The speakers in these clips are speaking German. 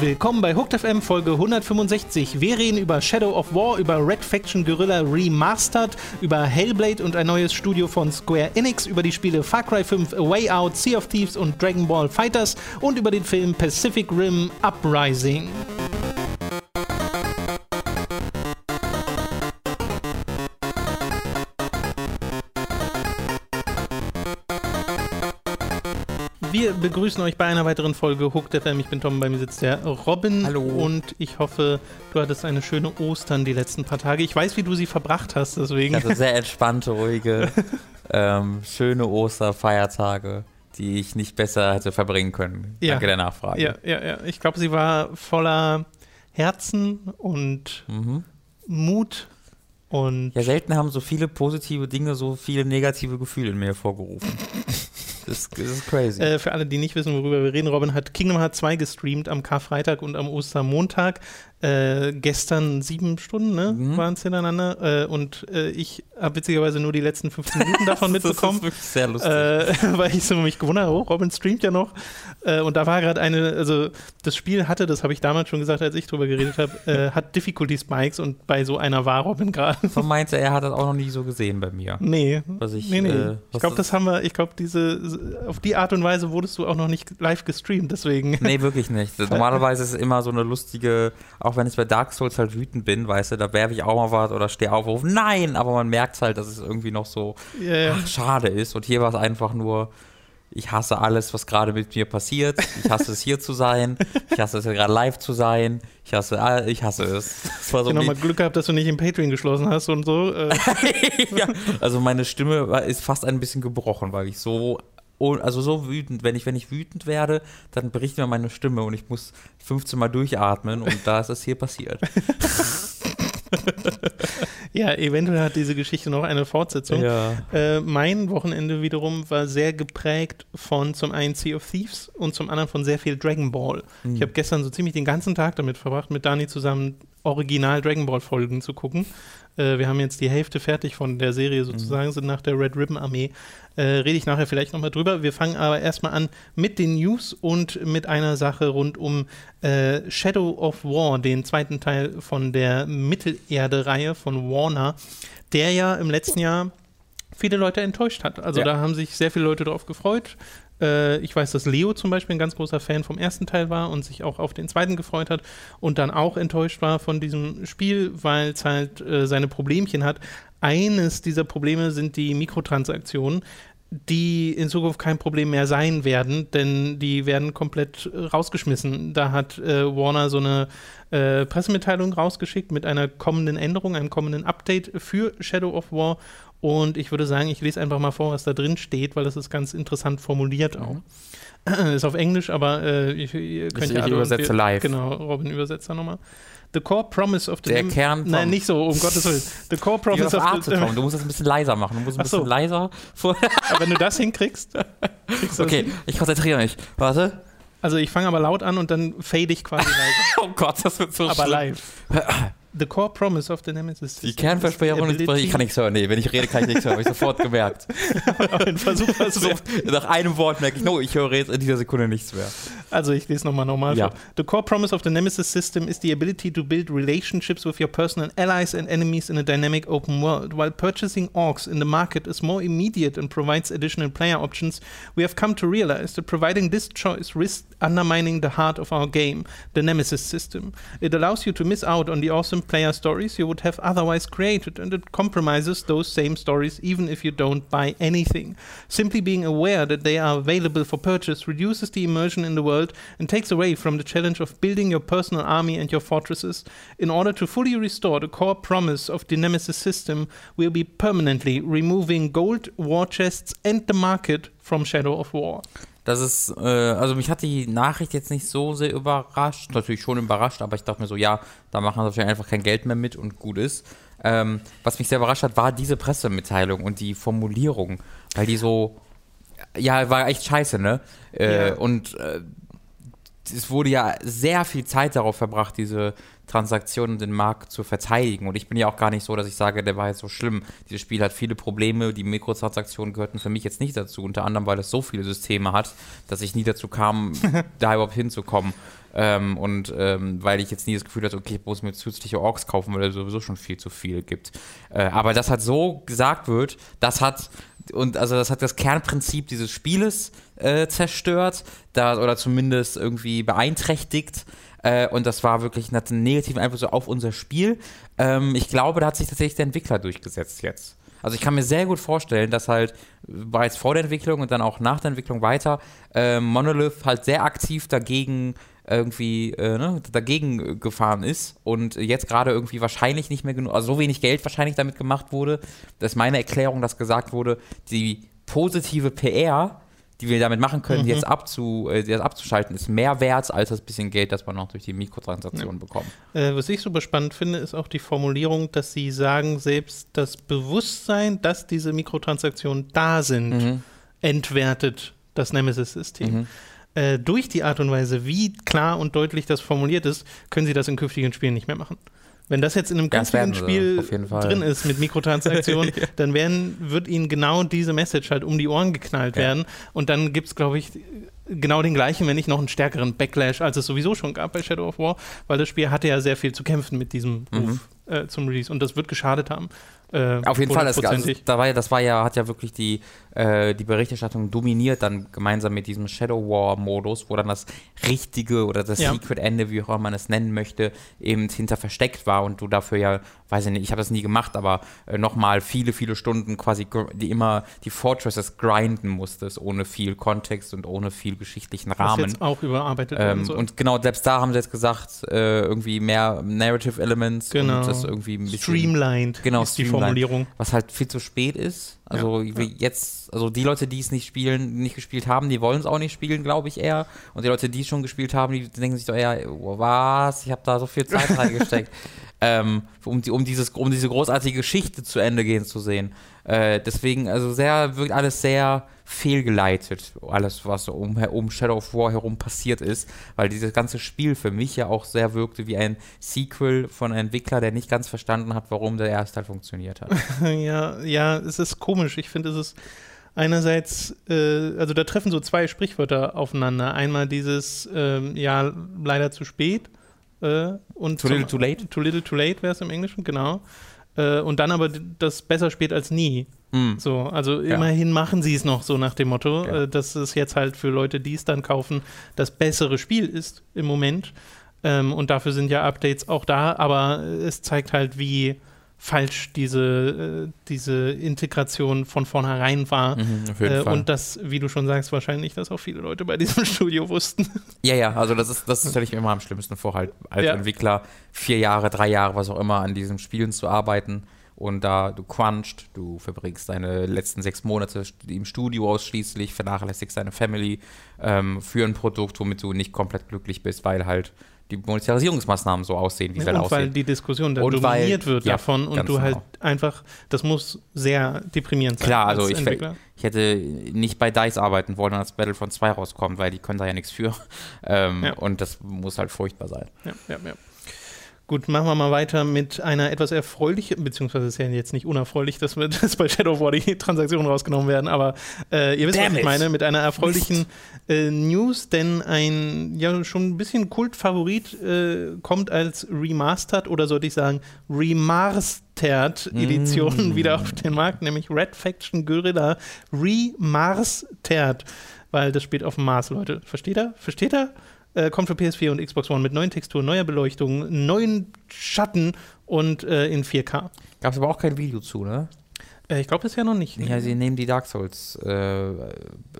Willkommen bei Hooked FM Folge 165. Wir reden über Shadow of War, über Red Faction Guerrilla Remastered, über Hellblade und ein neues Studio von Square Enix, über die Spiele Far Cry 5 A Way Out, Sea of Thieves und Dragon Ball Fighters und über den Film Pacific Rim Uprising. Begrüßen euch bei einer weiteren Folge Hooked FM. Ich bin Tom, bei mir sitzt der Robin. Hallo. Und ich hoffe, du hattest eine schöne Ostern die letzten paar Tage. Ich weiß, wie du sie verbracht hast, deswegen. Also sehr entspannte, ruhige, ähm, schöne Osterfeiertage, die ich nicht besser hätte verbringen können. Ja. Danke der Nachfrage. Ja, ja, ja. Ich glaube, sie war voller Herzen und Mhm. Mut und Ja, selten haben so viele positive Dinge so viele negative Gefühle in mir hervorgerufen. Das, das ist crazy. Äh, für alle, die nicht wissen, worüber wir reden, Robin hat Kingdom Hearts 2 gestreamt am Karfreitag und am Ostermontag. Äh, gestern sieben Stunden ne, Mhm. waren es hintereinander. Äh, und äh, ich habe witzigerweise nur die letzten 15 Minuten davon das mitbekommen. ist wirklich sehr lustig. Äh, weil ich so mich gewundert habe, oh, Robin streamt ja noch. Äh, und da war gerade eine, also das Spiel hatte, das habe ich damals schon gesagt, als ich drüber geredet habe, äh, hat Difficulty Spikes und bei so einer war Robin gerade. so meinte er, hat das auch noch nie so gesehen bei mir. Nee, Was ich, nee, nee. ich glaube, das haben wir, ich glaube, diese, auf die Art und Weise wurdest du auch noch nicht live gestreamt, deswegen. Nee, wirklich nicht. Normalerweise ist es immer so eine lustige, auch wenn ich bei Dark Souls halt wütend bin, weißt du, da werfe ich auch mal was oder stehe auf, ruf, nein, aber man merkt halt, dass es irgendwie noch so ja. ach, schade ist. Und hier war es einfach nur, ich hasse alles, was gerade mit mir passiert. Ich hasse es hier zu sein. Ich hasse es gerade live zu sein. Ich hasse, ich hasse es. Das war Ich so habe nochmal Glück gehabt, dass du nicht im Patreon geschlossen hast und so. Äh, ja, also meine Stimme ist fast ein bisschen gebrochen, weil ich so oh, also so wütend, wenn ich, wenn ich wütend werde, dann bricht mir meine Stimme und ich muss 15 Mal durchatmen und da ist es hier passiert. ja, eventuell hat diese Geschichte noch eine Fortsetzung. Ja. Äh, mein Wochenende wiederum war sehr geprägt von zum einen Sea of Thieves und zum anderen von sehr viel Dragon Ball. Mhm. Ich habe gestern so ziemlich den ganzen Tag damit verbracht, mit Dani zusammen Original Dragon Ball Folgen zu gucken. Äh, wir haben jetzt die Hälfte fertig von der Serie sozusagen, sind nach der Red Ribbon Armee. Äh, Rede ich nachher vielleicht nochmal drüber. Wir fangen aber erstmal an mit den News und mit einer Sache rund um äh, Shadow of War, den zweiten Teil von der Mittelerde-Reihe von Warner, der ja im letzten Jahr viele Leute enttäuscht hat. Also Ja. da haben sich sehr viele Leute drauf gefreut. Äh, ich weiß, dass Leo zum Beispiel ein ganz großer Fan vom ersten Teil war und sich auch auf den zweiten gefreut hat und dann auch enttäuscht war von diesem Spiel, weil es halt äh, seine Problemchen hat. Eines dieser Probleme sind die Mikrotransaktionen, die in Zukunft kein Problem mehr sein werden, denn die werden komplett äh, rausgeschmissen. Da hat äh, Warner so eine äh, Pressemitteilung rausgeschickt mit einer kommenden Änderung, einem kommenden Update für Shadow of War. Und ich würde sagen, ich lese einfach mal vor, was da drin steht, weil das ist ganz interessant formuliert auch. Ist auf Englisch, aber äh, ich, ihr könnt Ich- ja ich übersetze wir, live. Genau, Robin übersetzt da nochmal. The core promise of the Der Kern Nein, nicht so, um Gottes Willen. The core promise of the Tom. Du musst das ein bisschen leiser machen. Du musst ein Ach so. bisschen leiser vor. Aber wenn du das hinkriegst, kriegst Okay, das. ich konzentriere mich. Warte. Also ich fange aber laut an und dann fade ich quasi leise. Oh Gott, das wird so aber schlimm. live. The core promise of the Nemesis. Die Kernversprecherung ist, ich kann nichts hören. Nee, wenn ich rede, kann ich nichts hören. Habe ich sofort gemerkt. Versuch, So, nach einem Wort merke ich, no, ich höre jetzt in dieser Sekunde nichts mehr. Also ich lese nochmal normal Ja. vor. The core promise of the Nemesis system is the ability to build relationships with your personal allies and enemies in a dynamic open world. While purchasing orcs in the market is more immediate and provides additional player options, we have come to realize that providing this choice risks undermining the heart of our game, the Nemesis system. It allows you to miss out on the awesome player stories you would have otherwise created, and it compromises those same stories even if you don't buy anything. Simply being aware that they are available for purchase reduces the immersion in the world and takes away from the challenge of building your personal army and your fortresses. In order to fully restore the core promise of the Nemesis system, we'll be permanently removing gold, war chests, and the market from Shadow of War. Das ist, äh, also mich hat die Nachricht jetzt nicht so sehr überrascht. Natürlich schon überrascht, aber ich dachte mir so, ja, da machen sie wahrscheinlich einfach kein Geld mehr mit und gut ist. Ähm, was mich sehr überrascht hat, war diese Pressemitteilung und die Formulierung, weil die so, ja, war echt scheiße, ne? Äh, Ja. Und äh, es wurde ja sehr viel Zeit darauf verbracht, diese Transaktionen den Markt zu verteidigen. Und ich bin ja auch gar nicht so, dass ich sage, der war jetzt so schlimm. Dieses Spiel hat viele Probleme. Die Mikrotransaktionen gehörten für mich jetzt nicht dazu. Unter anderem, weil es so viele Systeme hat, dass ich nie dazu kam, da überhaupt hinzukommen. Ähm, und ähm, weil ich jetzt nie das Gefühl hatte, okay, ich muss mir zusätzliche Orks kaufen, weil es sowieso schon viel zu viel gibt. Äh, aber das halt so gesagt wird, das hat und also das hat das Kernprinzip dieses Spieles äh, zerstört, da, oder zumindest irgendwie beeinträchtigt. Äh, und das war wirklich hat einen negativen Einfluss auf unser Spiel. Ähm, ich glaube, da hat sich tatsächlich der Entwickler durchgesetzt jetzt. Also ich kann mir sehr gut vorstellen, dass halt bereits vor der Entwicklung und dann auch nach der Entwicklung weiter äh, Monolith halt sehr aktiv dagegen irgendwie äh, ne, dagegen gefahren ist und jetzt gerade irgendwie wahrscheinlich nicht mehr genug, also so wenig Geld wahrscheinlich damit gemacht wurde. Das ist meine Erklärung, dass gesagt wurde, die positive PR, die wir damit machen können, mhm. jetzt abzu, äh, jetzt abzuschalten, ist mehr wert als das bisschen Geld, das man noch durch die Mikrotransaktionen ja. bekommt. Äh, was ich super spannend finde, ist auch die Formulierung, dass sie sagen, selbst das Bewusstsein, dass diese Mikrotransaktionen da sind, mhm. entwertet das Nemesis-System. Mhm äh, durch die Art und Weise, wie klar und deutlich das formuliert ist, können sie das in künftigen Spielen nicht mehr machen. Wenn das jetzt in einem künftigen Spiel drin ist mit Mikrotransaktionen, ja. dann werden, wird ihnen genau diese Message halt um die Ohren geknallt ja. werden. Und dann gibt es, glaube ich, genau den gleichen, wenn nicht noch einen stärkeren Backlash, als es sowieso schon gab bei Shadow of War, weil das Spiel hatte ja sehr viel zu kämpfen mit diesem Ruf mhm. äh, zum Release und das wird geschadet haben. Äh, Auf jeden Fall, das, also, da war ja, das war ja, hat ja wirklich die, äh, die Berichterstattung dominiert, dann gemeinsam mit diesem Shadow War-Modus, wo dann das richtige oder das ja. Secret-Ende, wie auch immer man es nennen möchte, eben hinter versteckt war und du dafür ja, weiß ich nicht, ich habe das nie gemacht, aber äh, nochmal viele, viele Stunden quasi die immer die Fortresses grinden musstest, ohne viel Kontext und ohne viel geschichtlichen Rahmen. Was jetzt auch überarbeitet ähm, und, und genau, selbst da haben sie jetzt gesagt, äh, irgendwie mehr Narrative Elements genau. und das irgendwie ein bisschen streamlined genau, ist die Formulierung. Was halt viel zu spät ist. Also ja, jetzt, also die Leute, die es nicht spielen, nicht gespielt haben, die wollen es auch nicht spielen, glaube ich eher. Und die Leute, die es schon gespielt haben, die denken sich doch eher, oh, was, ich habe da so viel Zeit reingesteckt, ähm, um, die, um, dieses, um diese großartige Geschichte zu Ende gehen zu sehen. Äh, deswegen, also sehr, wirkt alles sehr fehlgeleitet, alles, was um, um Shadow of War herum passiert ist, weil dieses ganze Spiel für mich ja auch sehr wirkte wie ein Sequel von einem Entwickler, der nicht ganz verstanden hat, warum der erste Teil funktioniert hat. ja, ja, es ist komisch. Ich finde, es ist einerseits, äh, also da treffen so zwei Sprichwörter aufeinander. Einmal dieses, äh, ja, leider zu spät. Äh, und too little too late? Too little too late wäre es im Englischen, genau. Äh, und dann aber das besser spät als nie. Mm. So, also ja. immerhin machen sie es noch so nach dem Motto, ja. äh, dass es jetzt halt für Leute, die es dann kaufen, das bessere Spiel ist im Moment. Ähm, und dafür sind ja Updates auch da, aber es zeigt halt, wie falsch diese, äh, diese Integration von vornherein war. Mhm, äh, und das, wie du schon sagst, wahrscheinlich, dass auch viele Leute bei diesem Studio wussten. Ja, ja, also das ist, das stelle ich mir immer am schlimmsten vor, halt als ja. Entwickler vier Jahre, drei Jahre, was auch immer, an diesen Spielen zu arbeiten. Und da du crunchst, du verbringst deine letzten sechs Monate im Studio ausschließlich, vernachlässigst deine Family ähm, für ein Produkt, womit du nicht komplett glücklich bist, weil halt die Monetarisierungsmaßnahmen so aussehen, wie sie ja, halt aussehen. weil die Diskussion dann und dominiert weil, wird ja, davon und du halt genau. einfach, das muss sehr deprimierend sein. Klar, also ich, ich, hätte nicht bei DICE arbeiten wollen, als Battlefront 2 rauskommt, weil die können da ja nichts für. Ähm, ja. Und das muss halt furchtbar sein. Ja, ja, ja. Gut, machen wir mal weiter mit einer etwas erfreulichen, beziehungsweise ist ja jetzt nicht unerfreulich, dass, wir, dass bei Shadow War die Transaktionen rausgenommen werden, aber äh, ihr wisst, Damn was ich meine, mit einer erfreulichen äh, News, denn ein ja schon ein bisschen Kultfavorit äh, kommt als Remastered oder sollte ich sagen Remastered Edition mm. wieder auf den Markt, nämlich Red Faction Guerrilla Remastered, weil das spielt auf dem Mars, Leute. Versteht er? Versteht er? Äh, kommt für PS4 und Xbox One mit neuen Texturen, neuer Beleuchtung, neuen Schatten und äh, in 4K. Gab es aber auch kein Video zu, ne? Äh, ich glaube bisher noch nicht. Ja, sie nehmen die Dark Souls äh,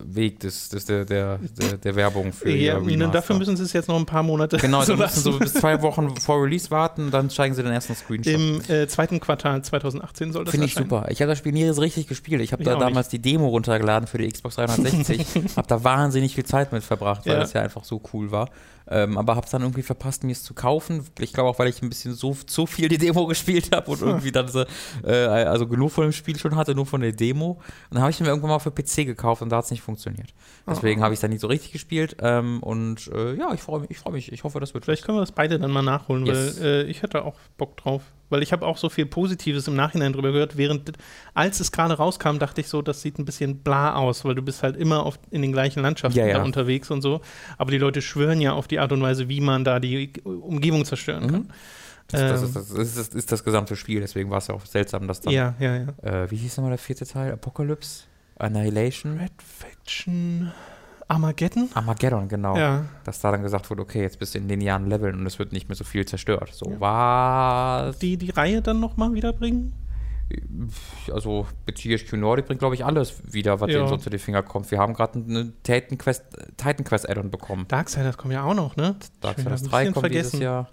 Weg des, des, der, der, der, der Werbung für ja, ihr Dafür müssen sie es jetzt noch ein paar Monate Genau, so müssen so bis zwei Wochen vor Release warten, dann zeigen sie den ersten Screenshot. Im äh, zweiten Quartal 2018 soll das Finde ich super. Ich habe das Spiel nie richtig gespielt. Ich habe da damals nicht. die Demo runtergeladen für die Xbox 360. habe da wahnsinnig viel Zeit mit verbracht, weil ja. das ja einfach so cool war. Ähm, aber habe es dann irgendwie verpasst, mir es zu kaufen. Ich glaube auch, weil ich ein bisschen so zu viel die Demo gespielt habe und irgendwie dann so, äh, also genug von dem Spiel schon hatte, nur von der Demo. Und dann habe ich mir irgendwann mal für PC gekauft und da hat es nicht funktioniert. Deswegen Oh. habe ich es dann nicht so richtig gespielt. Ähm, und äh, ja, ich freue mich, ich freue mich. Ich hoffe, das wird Vielleicht können wir das beide dann mal nachholen, Yes. weil äh, ich hätte auch Bock drauf. Weil ich habe auch so viel Positives im Nachhinein drüber gehört. Während, als es gerade rauskam, dachte ich so, das sieht ein bisschen bla aus, weil du bist halt immer auf, in den gleichen Landschaften Ja, ja. da unterwegs und so. Aber die Leute schwören ja auf die Art und Weise, wie man da die Umgebung zerstören Mhm. kann. Das, das, Ähm. ist, das, ist, das ist das gesamte Spiel, deswegen war es ja auch seltsam, dass dann. Ja, ja, ja. Äh, wie hieß nochmal der vierte Teil? Apocalypse? Annihilation? Red Faction Armageddon? Armageddon, genau. Ja. Dass da dann gesagt wurde, okay, jetzt bist du in linearen Leveln und es wird nicht mehr so viel zerstört. So, Ja. was? Die, die Reihe dann nochmal wiederbringen? Also, THQ Nordic bringt, glaube ich, alles wieder, was Ja. denen so unter die Finger kommt. Wir haben gerade eine Titan Quest, Titan Quest Add-on bekommen. Darksiders kommen ja auch noch, ne? Darksiders Ich hab 3 ein kommt bisschen dieses Jahr.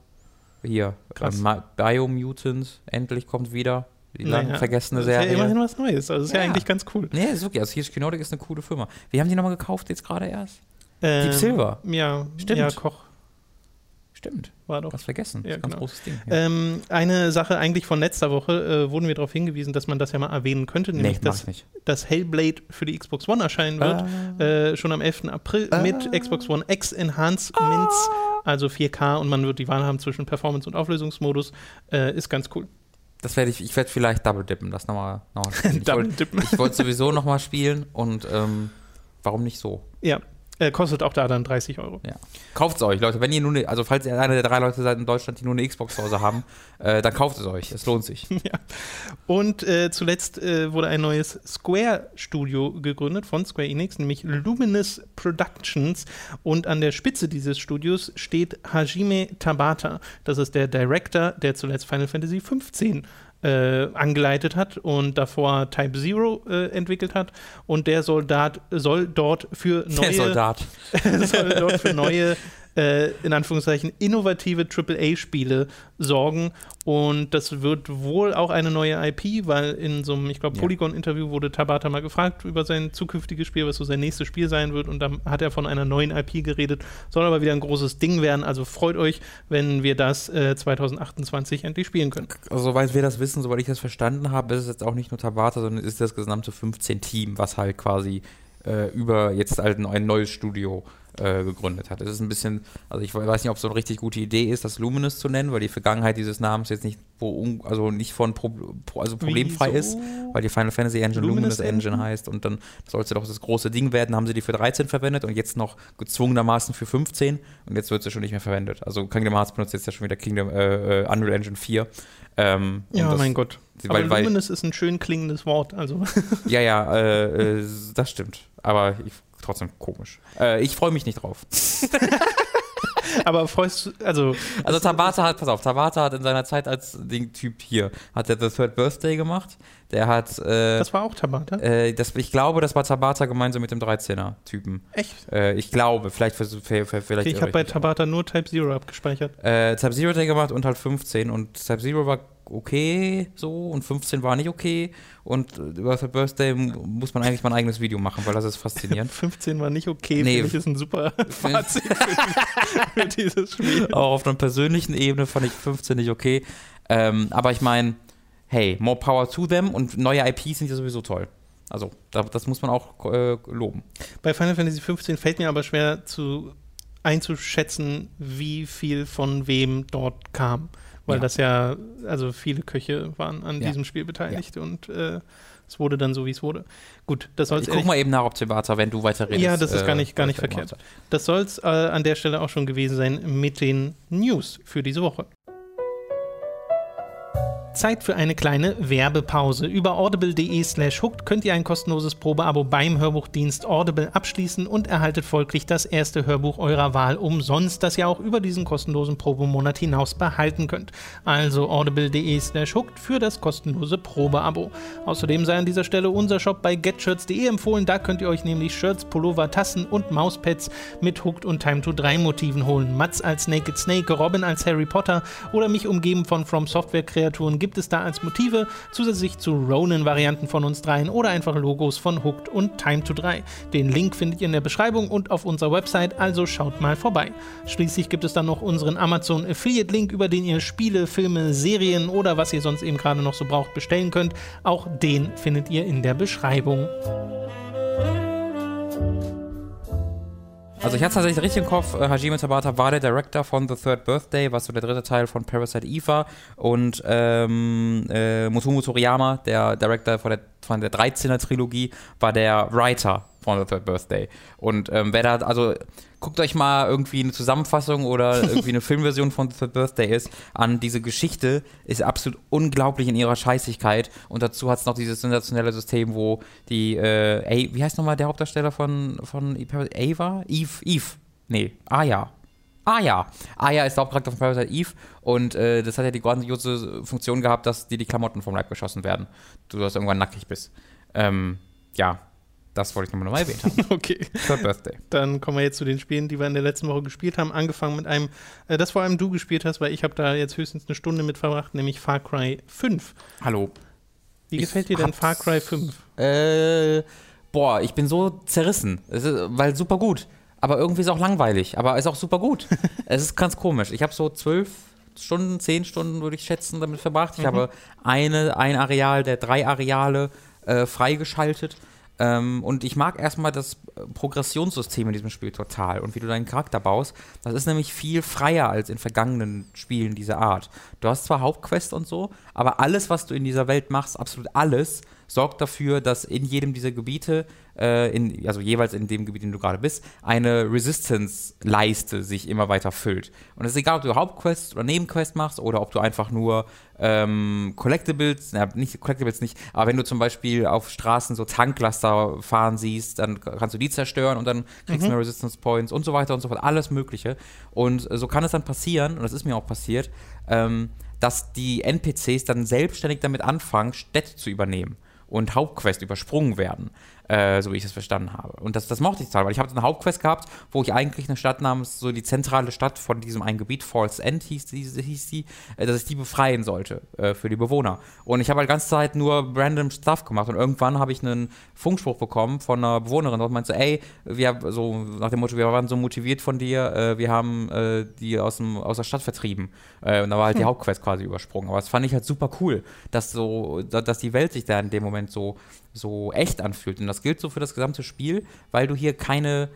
Hier, Krass. äh, Ma- Biomutant endlich kommt wieder. Die lang Naja, vergessene das ist Serie. ja immerhin was Neues. Also das ist ja, Ja. eigentlich ganz cool. Nee, ist okay. Also THQ Nordic ist eine coole Firma. Wir haben die nochmal gekauft jetzt gerade erst. Ähm, Deep Silver. Ja, Stimmt. Ja, Koch Stimmt. war doch. Was vergessen. Ja, das ist ein ganz genau. großes Ding. Ja. Ähm, eine Sache eigentlich von letzter Woche äh, wurden wir darauf hingewiesen, dass man das ja mal erwähnen könnte, nee, nämlich mach dass, dass Hellblade für die Xbox One erscheinen wird, äh, schon am 11. April Ah. mit Xbox One X Enhancements, also 4K und man wird die Wahl haben zwischen Performance und Auflösungsmodus. Äh, ist ganz cool. Das werde ich, ich werde vielleicht Double Dippen, das nochmal noch mal Double wollte Dippen. ich wollte sowieso nochmal spielen und ähm, warum nicht so? Ja, äh, kostet auch da dann 30 Euro. Ja. Kauft es euch, Leute. Wenn ihr nur eine, also falls ihr einer der drei Leute seid in Deutschland, die nur eine Xbox zu Hause haben, äh, dann kauft es euch. Es lohnt sich. Und äh, zuletzt äh, wurde ein neues Square-Studio gegründet von Square Enix, nämlich Luminous Productions. Und an der Spitze dieses Studios steht Hajime Tabata. Das ist der Director, der zuletzt Final Fantasy XV äh, angeleitet hat und davor Type Zero äh, entwickelt hat. Und der Soldat soll dort für neue Der Soldat. soll dort für neue, äh, in Anführungszeichen, innovative AAA-Spiele sorgen. Und das wird wohl auch eine neue IP, weil in so einem, ich glaube. Polygon-Interview wurde Tabata mal gefragt über sein zukünftiges Spiel, was so sein nächstes Spiel sein wird. Und dann hat er von einer neuen IP geredet. Soll aber wieder ein großes Ding werden. Also freut euch, wenn wir das äh, 2028 endlich spielen können. Also, soweit wir das wissen, soweit ich das verstanden habe, ist es jetzt auch nicht nur Tabata, sondern ist das gesamte 15-Team, was halt quasi äh, über jetzt halt ein neues Studio äh, gegründet hat. Es ist ein bisschen, also ich weiß nicht, ob es so eine richtig gute Idee ist, das Luminous zu nennen, weil die Vergangenheit dieses Namens jetzt nicht, also nicht von Pro, also problemfrei Wieso? ist, weil die Final Fantasy Engine Luminous Luminous, Engine Engine? heißt und dann soll es ja doch das große Ding werden, haben sie die für 13 verwendet und jetzt noch gezwungenermaßen für 15 und jetzt wird sie schon nicht mehr verwendet. Also Kingdom Hearts benutzt jetzt ja schon wieder Kingdom äh, äh, Unreal Engine 4. Ähm, Ja, das- mein Gott. Weil, aber weil, Luminous ist ein schön klingendes Wort. Also ja, ja, äh, äh, das stimmt. Aber ich, trotzdem komisch. Äh, ich freue mich nicht drauf. aber freust du, also Also Tabata hat, pass auf, Tabata hat in seiner Zeit als den Typ hier, hat er The Third Birthday gemacht. Der hat, äh, das war auch Tabata? äh, das, ich glaube, das war Tabata gemeinsam mit dem 13er-Typen. Echt? Äh, ich glaube, vielleicht, vielleicht Okay, ich habe bei mich auch. Tabata nur Type Zero abgespeichert. äh, Type Zero hat er gemacht und halt 15 und Type Zero war okay so und 15 war nicht okay und äh, über Third Birthday muss man eigentlich mal ein eigenes Video machen, weil das ist faszinierend. 15 war nicht okay, Nee. finde ich, ist ein super Fazit für, für dieses Spiel. Auch auf einer persönlichen Ebene fand ich 15 nicht okay. Ähm, aber ich meine, hey, more power to them und neue IPs sind ja sowieso toll. Also, da, das muss man auch äh, loben. Bei Final Fantasy 15 fällt mir aber schwer zu einzuschätzen, wie viel von wem dort kam. Weil Ja. das ja, also viele Köche waren an Ja. diesem Spiel beteiligt und äh, es wurde dann so, wie es wurde. Gut, das soll Ich guck mal eben nach, ob Tabata, wenn du weiter redest. Ja, das ist gar nicht- gar nicht er verkehrt. Das soll es äh, an der Stelle auch schon gewesen sein mit den News für diese Woche. Zeit für eine kleine Werbepause. Über audible.de slash hooked könnt ihr ein kostenloses Probeabo beim Hörbuchdienst Audible abschließen und erhaltet folglich das erste Hörbuch eurer Wahl umsonst, das ihr auch über diesen kostenlosen Probemonat hinaus behalten könnt. Also audible.de slash hooked für das kostenlose Probeabo. Außerdem sei an dieser Stelle unser Shop bei getshirts.de empfohlen. Da könnt ihr euch nämlich Shirts, Pullover, Tassen und Mauspads mit Hooked und Time to 3 Motiven holen. Mats als Naked Snake, Robin als Harry Potter oder mich umgeben von From Software Kreaturen gibt es da als Motive, zusätzlich zu Ronin-Varianten von uns dreien oder einfach Logos von Hooked und Time to 3. Den Link findet ihr in der Beschreibung und auf unserer Website, also schaut mal vorbei. Schließlich gibt es dann noch unseren Amazon Affiliate-Link, über den ihr Spiele, Filme, Serien oder was ihr sonst eben gerade noch so braucht bestellen könnt. Auch den findet ihr in der Beschreibung. Also ich hatte tatsächlich richtig im Kopf, äh, Hajime Tabata war der Director von The Third Birthday, was so der dritte Teil von Parasite Eve. Und ähm, äh, Motomu Toriyama, der Director von der, von der 13er Trilogie, war der Writer von The Third Birthday. Und ähm, wer da, also guckt euch mal irgendwie eine Zusammenfassung oder irgendwie eine Filmversion von The Third Birthday ist an. Diese Geschichte ist absolut unglaublich in ihrer Scheißigkeit. Und dazu hat es noch dieses sensationelle System, wo die, äh, A wie heißt nochmal der Hauptdarsteller von, von Ava? Eve? Eve? Nee, Aya. Aya. Aya ist der Hauptcharakter von Parasite Eve und äh, das hat ja die grandiose Funktion gehabt, dass dir die Klamotten vom Leib geschossen werden. Du das irgendwann nackig bist. Ähm, ja, das wollte ich nochmal noch erwähnt haben. okay. Third Birthday. Dann kommen wir jetzt zu den Spielen, die wir in der letzten Woche gespielt haben. Angefangen mit einem, äh, das vor allem du gespielt hast, weil ich habe da jetzt höchstens eine Stunde mit verbracht, nämlich Far Cry 5. Hallo. Wie gefällt dir denn Far Cry 5? Äh, boah, ich bin so zerrissen. Ist, weil super gut. Aber irgendwie ist es auch langweilig. Aber ist auch super gut. es ist ganz komisch. Ich habe so zwölf Stunden, zehn Stunden, würde ich schätzen, damit verbracht. Ich mhm. habe eine, ein Areal der drei Areale äh, freigeschaltet ähm, und ich mag erstmal das äh, Progressionssystem in diesem Spiel total und wie du deinen Charakter baust. Das ist nämlich viel freier als in vergangenen Spielen dieser Art. Du hast zwar Hauptquest und so, aber alles, was du in dieser Welt machst, absolut alles, sorgt dafür, dass in jedem dieser Gebiete, äh, in, also jeweils in dem Gebiet, in dem du gerade bist, eine Resistance-Leiste sich immer weiter füllt. Und es ist egal, ob du Hauptquests oder Nebenquests machst oder ob du einfach nur ähm, Collectibles, na, nicht Collectibles nicht, aber wenn du zum Beispiel auf Straßen so Tanklaster fahren siehst, dann kannst du die zerstören und dann kriegst du mhm. mehr Resistance Points und so weiter und so fort, alles Mögliche. Und so kann es dann passieren, und das ist mir auch passiert, ähm, dass die NPCs dann selbstständig damit anfangen, Städte zu übernehmen und Hauptquest übersprungen werden, äh, so wie ich es verstanden habe. Und das, das mochte ich total, weil ich habe eine Hauptquest gehabt, wo ich eigentlich eine Stadt namens, so die zentrale Stadt von diesem einen Gebiet, Falls End hieß die, hieß die äh, dass ich die befreien sollte äh, für die Bewohner. Und ich habe halt die ganze Zeit nur random Stuff gemacht und irgendwann habe ich einen Funkspruch bekommen von einer Bewohnerin und meinte so, ey, wir so nach dem Motto, wir waren so motiviert von dir, äh, wir haben äh, die aus, dem, aus der Stadt vertrieben. Und da war halt hm. die Hauptquest quasi übersprungen. Aber das fand ich halt super cool, dass so, dass die Welt sich da in dem Moment so, so echt anfühlt. Und das gilt so für das gesamte Spiel, weil du hier keine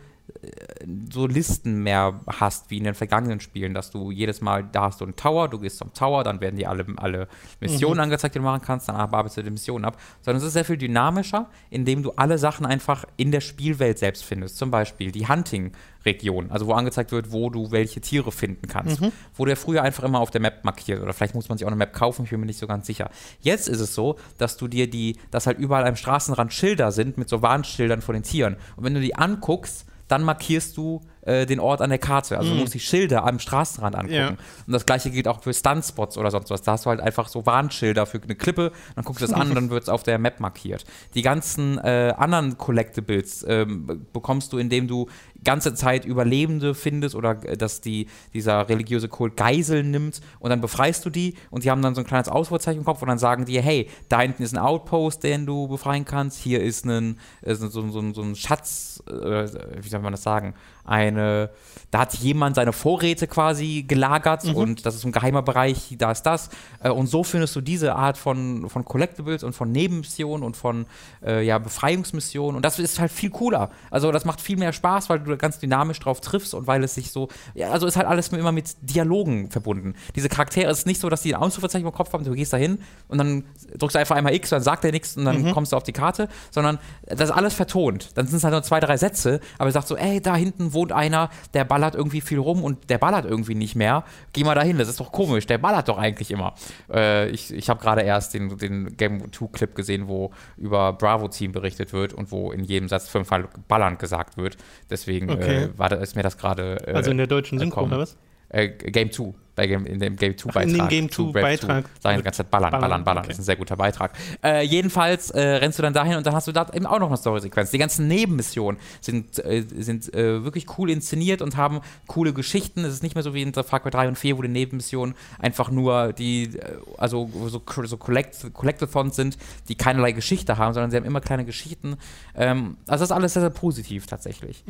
so Listen mehr hast wie in den vergangenen Spielen, dass du jedes Mal, da hast du einen Tower, du gehst zum Tower, dann werden dir alle, alle Missionen mhm. angezeigt, die du machen kannst, dann arbeitest du die Missionen ab, sondern es ist sehr viel dynamischer, indem du alle Sachen einfach in der Spielwelt selbst findest. Zum Beispiel die Hunting-Region, also wo angezeigt wird, wo du welche Tiere finden kannst. Mhm. Wurde ja früher einfach immer auf der Map markiert oder vielleicht muss man sich auch eine Map kaufen, ich bin mir nicht so ganz sicher. Jetzt ist es so, dass du dir die, dass halt überall am Straßenrand Schilder sind mit so Warnschildern von den Tieren. Und wenn du die anguckst, dann markierst du äh, den Ort an der Karte. Also mm. du musst die Schilder am Straßenrand angucken. Ja. Und das gleiche gilt auch für Stunspots oder sonst was. Da hast du halt einfach so Warnschilder für eine Klippe, dann guckst du das an und dann wird es auf der Map markiert. Die ganzen äh, anderen Collectibles ähm, bekommst du, indem du ganze Zeit Überlebende findest oder äh, dass die, dieser religiöse Kult Geiseln nimmt und dann befreist du die und die haben dann so ein kleines Ausrufezeichen im Kopf und dann sagen die, hey, da hinten ist ein Outpost, den du befreien kannst, hier ist ein, ist so, so, so ein Schatz, äh, wie soll man das sagen, eine, da hat jemand seine Vorräte quasi gelagert mhm. und das ist ein geheimer Bereich, da ist das. Äh, und so findest du diese Art von, von Collectibles und von Nebenmissionen und von äh, ja, Befreiungsmissionen und das ist halt viel cooler. Also das macht viel mehr Spaß, weil du ganz dynamisch drauf triffst und weil es sich so, ja, also ist halt alles immer mit Dialogen verbunden. Diese Charaktere ist nicht so, dass die ein Ausrufezeichen im Kopf haben, du gehst da hin und dann drückst du einfach einmal X, dann sagt er nichts und dann mhm. kommst du auf die Karte, sondern das ist alles vertont. Dann sind es halt nur zwei, drei Sätze, aber er sagt so, ey, da hinten wohnt einer, der ballert irgendwie viel rum und der ballert irgendwie nicht mehr. Geh mal dahin, das ist doch komisch, der ballert doch eigentlich immer. Äh, ich ich habe gerade erst den, den Game 2 Clip gesehen, wo über Bravo Team berichtet wird und wo in jedem Satz fünfmal ballern gesagt wird. Deswegen okay. äh, war da, ist mir das gerade. Äh, also in der deutschen Synchro, oder was? Äh, Game 2. bei Game, in dem Game 2 Ach, in Beitrag. dem Game zu 2 Rap Beitrag 2. Sagen die ganze Zeit ballern, ballern, ballern, ballern. okay. Das ist ein sehr guter Beitrag. Äh, jedenfalls äh, rennst du dann dahin und dann hast du da eben auch noch eine Story-Sequenz. Die ganzen Nebenmissionen sind, äh, sind äh, wirklich cool inszeniert und haben coole Geschichten. Es ist nicht mehr so wie in Far Cry 3 und 4, wo die Nebenmissionen einfach nur die, äh, also so, so Collect Collectathons sind, die keinerlei Geschichte haben, sondern sie haben immer kleine Geschichten. Ähm, also das ist alles sehr, sehr positiv tatsächlich.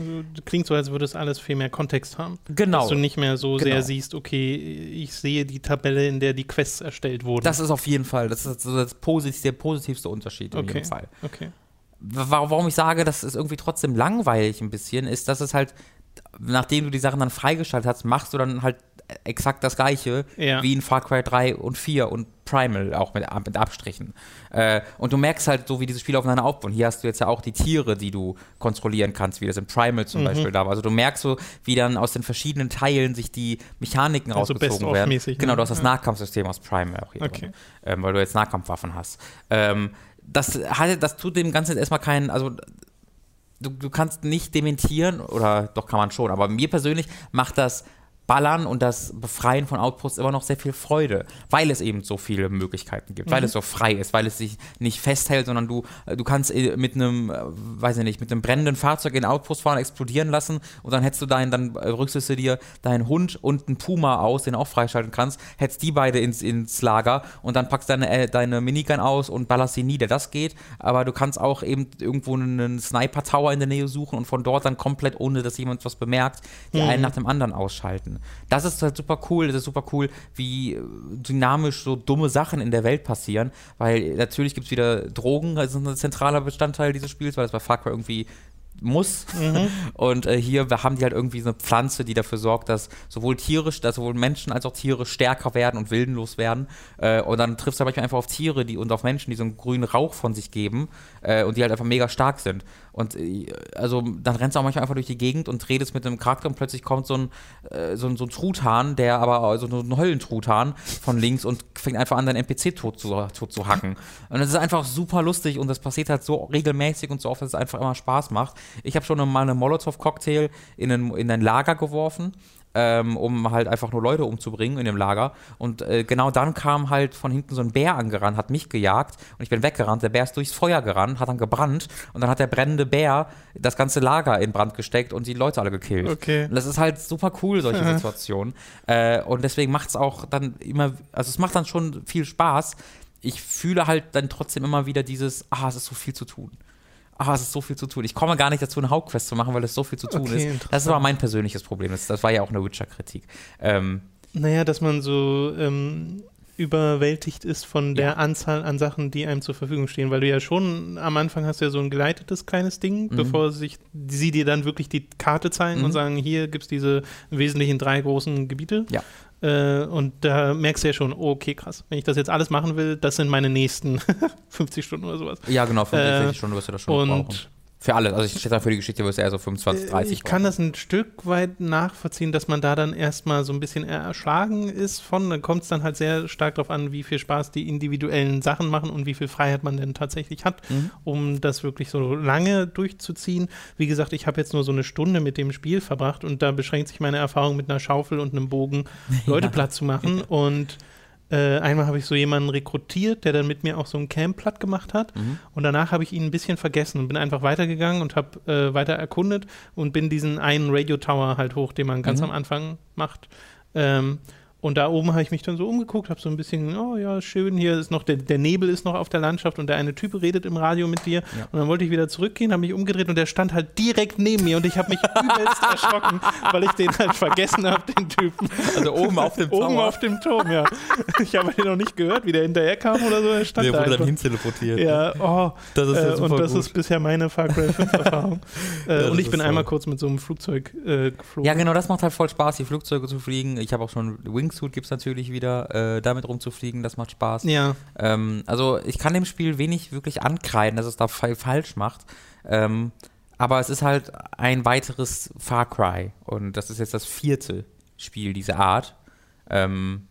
Klingt so, als würde es alles viel mehr Kontext haben. Genau. Dass du nicht mehr so Genau. sehr siehst, okay, ich sehe die Tabelle, in der die Quests erstellt wurden. Das ist auf jeden Fall, das ist das positiv, der positivste Unterschied in okay. jedem Fall. Okay. Wa- Warum ich sage, das ist irgendwie trotzdem langweilig ein bisschen, ist, dass es halt, nachdem du die Sachen dann freigeschaltet hast, machst du dann halt exakt das gleiche Ja. wie in Far Cry 3 und 4 und Primal auch mit, mit Abstrichen. Äh, und du merkst halt so, wie diese Spiele aufeinander aufbauen. Hier hast du jetzt ja auch die Tiere, die du kontrollieren kannst, wie das in Primal Mhm. zum Beispiel da war. Also du merkst so, wie dann aus den verschiedenen Teilen sich die Mechaniken Also rausgezogen werden. Genau, ne? du hast das Ja. Nahkampfsystem aus Primal auch hier Okay. ähm, weil du jetzt Nahkampfwaffen hast. Ähm, das, hat, das tut dem Ganzen jetzt erstmal keinen, also du, du kannst nicht dementieren, oder doch kann man schon, aber mir persönlich macht das Ballern und das Befreien von Outposts immer noch sehr viel Freude, weil es eben so viele Möglichkeiten gibt, weil es so frei ist, weil es sich nicht festhält, sondern du, äh, du kannst äh, mit einem, äh, weiß ich nicht, mit einem brennenden Fahrzeug in den Outpost fahren, explodieren lassen und dann hättest du deinen, dann rüstest du dir deinen Hund und einen Puma aus, den du auch freischalten kannst, hättest die beide ins, ins Lager und dann packst deine, äh, deine Minigun aus und ballerst sie nieder. Das geht, aber du kannst auch eben irgendwo einen Sniper-Tower in der Nähe suchen und von dort dann komplett, ohne dass jemand was bemerkt, die einen nach dem anderen ausschalten. Das ist halt super cool, das ist super cool, wie äh, dynamisch so dumme Sachen in der Welt passieren, weil natürlich gibt es wieder Drogen, das ist ein zentraler Bestandteil dieses Spiels, weil das bei Far Cry irgendwie muss. Und äh, hier haben die halt irgendwie so eine Pflanze, die dafür sorgt, dass sowohl Tiere, dass sowohl Menschen als auch Tiere stärker werden und wildenlos werden. Äh, und dann triffst du manchmal einfach auf Tiere die, und auf Menschen, die so einen grünen Rauch von sich geben äh, und die halt einfach mega stark sind. Und äh, also dann rennst du auch manchmal einfach durch die Gegend und redest mit einem Charakter und plötzlich kommt so ein, äh, so ein, so ein Truthahn, der aber so ein Höllentruthahn von links und fängt einfach an, deinen NPC tot zu, tot zu hacken. Und das ist einfach super lustig und das passiert halt so regelmäßig und so oft, dass es einfach immer Spaß macht. Ich habe schon mal eine Molotow-Cocktail in ein, in ein Lager geworfen. Ähm, um halt einfach nur Leute umzubringen in dem Lager. Und äh, genau dann kam halt von hinten so ein Bär angerannt, hat mich gejagt und ich bin weggerannt. Der Bär ist durchs Feuer gerannt, hat dann gebrannt und dann hat der brennende Bär das ganze Lager in Brand gesteckt und die Leute alle gekillt. Okay. Und das ist halt super cool, solche Situationen. Äh, und deswegen macht es auch dann immer, also es macht dann schon viel Spaß. Ich fühle halt dann trotzdem immer wieder dieses, ah, es ist so viel zu tun. Ah, es ist so viel zu tun. Ich komme gar nicht dazu, eine Hauptquest zu machen, weil es so viel zu tun Okay, ist. Das aber mein persönliches Problem. Das, das war ja auch eine Witcher-Kritik. Ähm, Naja, dass man so ähm, überwältigt ist von der Ja. Anzahl an Sachen, die einem zur Verfügung stehen, weil du ja schon am Anfang hast ja so ein geleitetes kleines Ding, Mhm. bevor sich sie dir dann wirklich die Karte zeigen Mhm. und sagen, hier gibt es diese Wesentlichen drei großen Gebiete. Ja. Äh, und da merkst du ja schon, oh, okay, krass, wenn ich das jetzt alles machen will, das sind meine nächsten 50 Stunden oder sowas. ja, genau, 45 Äh, Stunden wirst du das schon brauchen. Für alles. Also ich schätze, für die Geschichte wirst du eher so 25, 30 Äh, ich kann das ein Stück weit nachvollziehen, dass man da dann erstmal so ein bisschen erschlagen ist von. Dann kommt es dann halt sehr stark darauf an, wie viel Spaß die individuellen Sachen machen und wie viel Freiheit man denn tatsächlich hat, Mhm. um das wirklich so lange durchzuziehen. Wie gesagt, ich habe jetzt nur so eine Stunde mit dem Spiel verbracht und da beschränkt sich meine Erfahrung mit einer Schaufel und einem Bogen, Leute platt zu machen. Und äh, einmal habe ich so jemanden rekrutiert, der dann mit mir auch so ein Camp platt gemacht hat. Mhm. Und danach habe ich ihn ein bisschen vergessen und bin einfach weitergegangen und habe äh, weiter erkundet und bin diesen einen Radio Tower halt hoch, den man ganz Mhm. am Anfang macht. Ähm, und da oben habe ich mich dann so umgeguckt, habe so ein bisschen, oh ja, schön, hier ist noch, der, der Nebel ist noch auf der Landschaft und der eine Typ redet im Radio mit dir. Ja. Und dann wollte ich wieder zurückgehen, habe mich umgedreht und der stand halt direkt neben mir und ich habe mich übelst erschrocken, weil ich den halt vergessen habe, den Typen. Also oben auf dem Oben Tower. auf dem Turm, ja. Ich habe den noch nicht gehört, wie der hinterher kam oder so. Er stand Der da wurde dann einfach. hinteleportiert. Ja, oh, Das ist ja äh, super und das gut. ist bisher meine Far Cry 5 Erfahrung. äh, das und ich bin so. einmal kurz mit so einem Flugzeug äh, geflogen. Ja, genau, das macht halt voll Spaß, die Flugzeuge zu fliegen. Ich habe auch schon Wingsuit gibt es natürlich wieder, äh, damit rumzufliegen, das macht Spaß. Ja, Ähm, also ich kann dem Spiel wenig wirklich ankreiden, dass es da fa- falsch macht. Ähm, aber es ist halt ein weiteres Far Cry und das ist jetzt das vierte Spiel dieser Art. Ähm,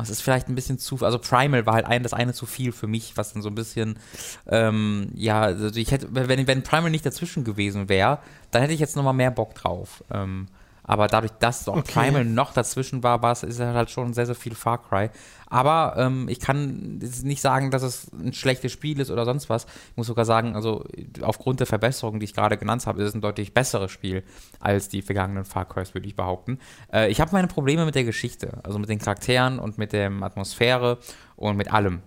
es ist vielleicht ein bisschen zu, also Primal war halt ein, das eine zu viel für mich, was dann so ein bisschen, ähm, ja, also ich hätte, wenn, wenn Primal nicht dazwischen gewesen wäre, dann hätte ich jetzt nochmal mehr Bock drauf. Ähm, Aber dadurch, dass auch Okay. Primal noch dazwischen war, war es ist halt schon sehr, sehr viel Far Cry. Aber ähm, ich kann nicht sagen, dass es ein schlechtes Spiel ist oder sonst was. Ich muss sogar sagen, also aufgrund der Verbesserungen, die ich gerade genannt habe, ist es ein deutlich besseres Spiel als die vergangenen Far Crys, würde ich behaupten. Äh, ich habe meine Probleme mit der Geschichte, also mit den Charakteren und mit der Atmosphäre und mit allem,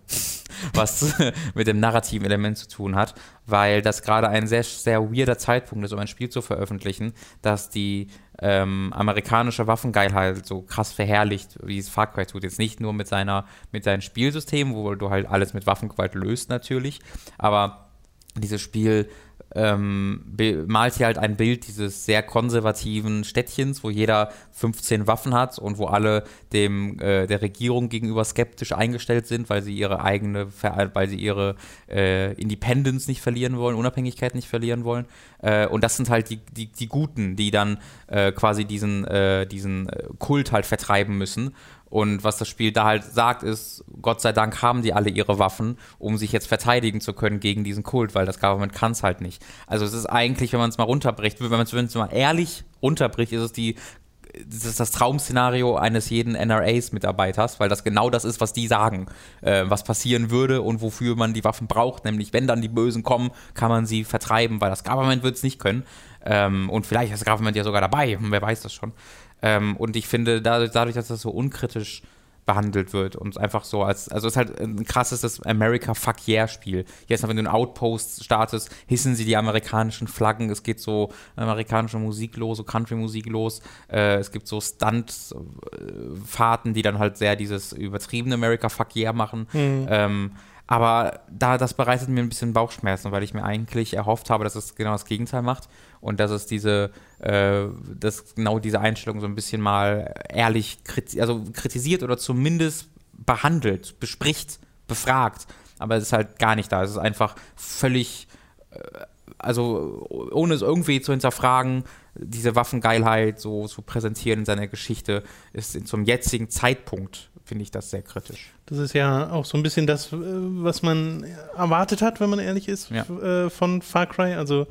was mit dem narrativen Element zu tun hat, weil das gerade ein sehr, sehr weirder Zeitpunkt ist, um ein Spiel zu veröffentlichen, das die ähm, amerikanische Waffengeilheit so krass verherrlicht, wie es Far Cry tut. Jetzt nicht nur mit seiner, mit seinem Spielsystem, wo du halt alles mit Waffengewalt löst natürlich, aber dieses Spiel ähm, malt hier halt ein Bild dieses sehr konservativen Städtchens, wo jeder 15 Waffen hat und wo alle dem äh, der Regierung gegenüber skeptisch eingestellt sind, weil sie ihre eigene, weil sie ihre äh, Independence nicht verlieren wollen, Unabhängigkeit nicht verlieren wollen. Äh, und das sind halt die, die, die Guten, die dann äh, quasi diesen, äh, diesen äh, Kult halt vertreiben müssen. Und was das Spiel da halt sagt, ist, Gott sei Dank haben die alle ihre Waffen, um sich jetzt verteidigen zu können gegen diesen Kult, weil das Government kann es halt nicht. Also es ist eigentlich, wenn man es mal runterbricht, wenn man es mal ehrlich runterbricht, ist es die das ist das Traumszenario eines jeden NRAs-Mitarbeiters, weil das genau das ist, was die sagen, äh, was passieren würde und wofür man die Waffen braucht. Nämlich, wenn dann die Bösen kommen, kann man sie vertreiben, weil das Government wird es nicht können. Ähm, und vielleicht ist das Government ja sogar dabei, wer weiß das schon. Ähm, und ich finde, dadurch, dadurch, dass das so unkritisch behandelt wird und einfach so als, also es ist halt ein krasses das America Fuck Yeah Spiel. Jetzt, wenn du einen Outpost startest, hissen sie die amerikanischen Flaggen, es geht so amerikanische Musik los, so Country-Musik los, äh, es gibt so Stunt-Fahrten, die dann halt sehr dieses übertriebene America Fuck Yeah machen. Ähm, aber da, das bereitet mir ein bisschen Bauchschmerzen, weil ich mir eigentlich erhofft habe, dass es genau das Gegenteil macht und dass es diese, äh, dass genau diese Einstellung so ein bisschen mal ehrlich kriti also kritisiert oder zumindest behandelt, bespricht, befragt. Aber es ist halt gar nicht da. Es ist einfach völlig, äh, also ohne es irgendwie zu hinterfragen, diese Waffengeilheit so zu präsentieren in seiner Geschichte, ist in, zum jetzigen Zeitpunkt, finde ich das sehr kritisch. Das ist ja auch so ein bisschen das, äh, was man erwartet hat, wenn man ehrlich ist, Ja. von Far Cry. Also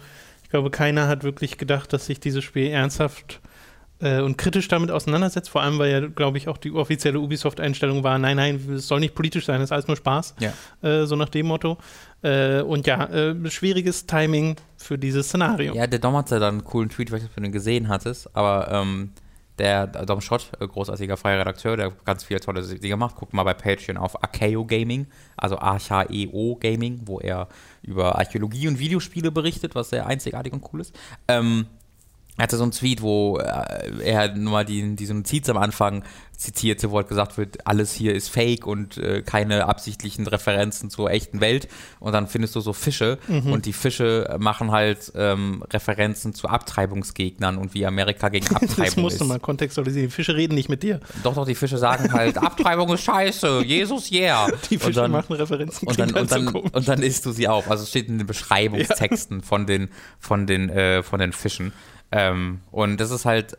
ich glaube, keiner hat wirklich gedacht, dass sich dieses Spiel ernsthaft äh, und kritisch damit auseinandersetzt. Vor allem, weil ja, glaube ich, auch die offizielle Ubisoft-Einstellung war, nein, nein, es soll nicht politisch sein, es ist alles nur Spaß. Ja. Äh, so nach dem Motto. Äh, und ja, äh, schwieriges Timing für dieses Szenario. Ja, der Dom hatte dann einen coolen Tweet, ich weiß nicht, ob du den gesehen hattest, aber ähm, der Dom Schott, äh, großartiger freier Redakteur, der ganz viele tolle Dinge gemacht. Guckt mal bei Patreon auf Archeo Gaming, also A-H-E-O Gaming, wo er über Archäologie und Videospiele berichtet, was sehr einzigartig und cool ist. Ähm, er hatte so einen Tweet, wo äh, er nur mal die, diese Notiz am Anfang zitierte, wo halt gesagt wird, alles hier ist fake und äh, keine absichtlichen Referenzen zur echten Welt. Und dann findest du so Fische und die Fische machen halt ähm, Referenzen zu Abtreibungsgegnern und wie Amerika gegen Das Abtreibung musst ist. du mal kontextualisieren. Die Fische reden nicht mit dir. Doch, doch, die Fische sagen halt, Abtreibung ist scheiße, Jesus, yeah. Die Und Fische dann- machen Referenzen. und dann, und, halt dann, und dann isst du sie auf. Also es steht in den Beschreibungstexten von den, von den, äh, von den Fischen. Ähm, und das ist halt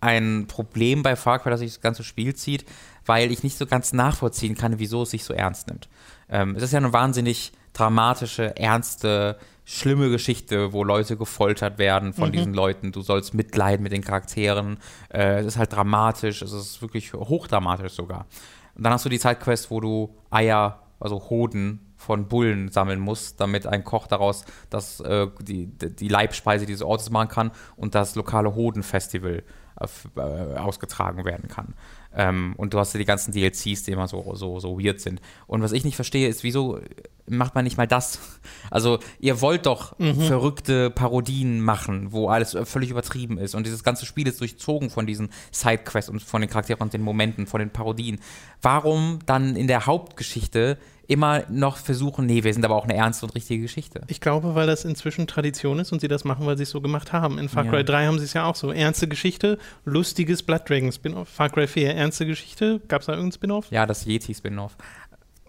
ein Problem bei Far Cry, dass sich das ganze Spiel zieht, weil ich nicht so ganz nachvollziehen kann, wieso es sich so ernst nimmt. Ähm, es ist ja eine wahnsinnig dramatische, ernste, schlimme Geschichte, wo Leute gefoltert werden von diesen Leuten. Du sollst mitleiden mit den Charakteren. Äh, es ist halt dramatisch, es ist wirklich hochdramatisch sogar. Und dann hast du die Zeitquest, wo du Eier, also Hoden von Bullen sammeln musst, damit ein Koch daraus das, äh, die, die Leibspeise dieses Ortes machen kann und das lokale Hodenfestival auf, äh, ausgetragen werden kann. Ähm, und du hast ja die ganzen DLCs, die immer so, so, so weird sind. Und was ich nicht verstehe, ist, wieso macht man nicht mal das? Also, ihr wollt doch verrückte Parodien machen, wo alles äh, völlig übertrieben ist. Und dieses ganze Spiel ist durchzogen von diesen Sidequests und von den Charakteren und den Momenten, von den Parodien. Warum dann in der Hauptgeschichte immer noch versuchen, nee, wir sind aber auch eine ernste und richtige Geschichte? Ich glaube, weil das inzwischen Tradition ist und sie das machen, weil sie es so gemacht haben. In Far Ja. Cry 3 haben sie es ja auch so. Ernste Geschichte, lustiges Blood Dragon Spin-off. Far Cry 4, ernste Geschichte. Gab es da irgendeinen Spin-off? Ja, das Yeti-Spin-off.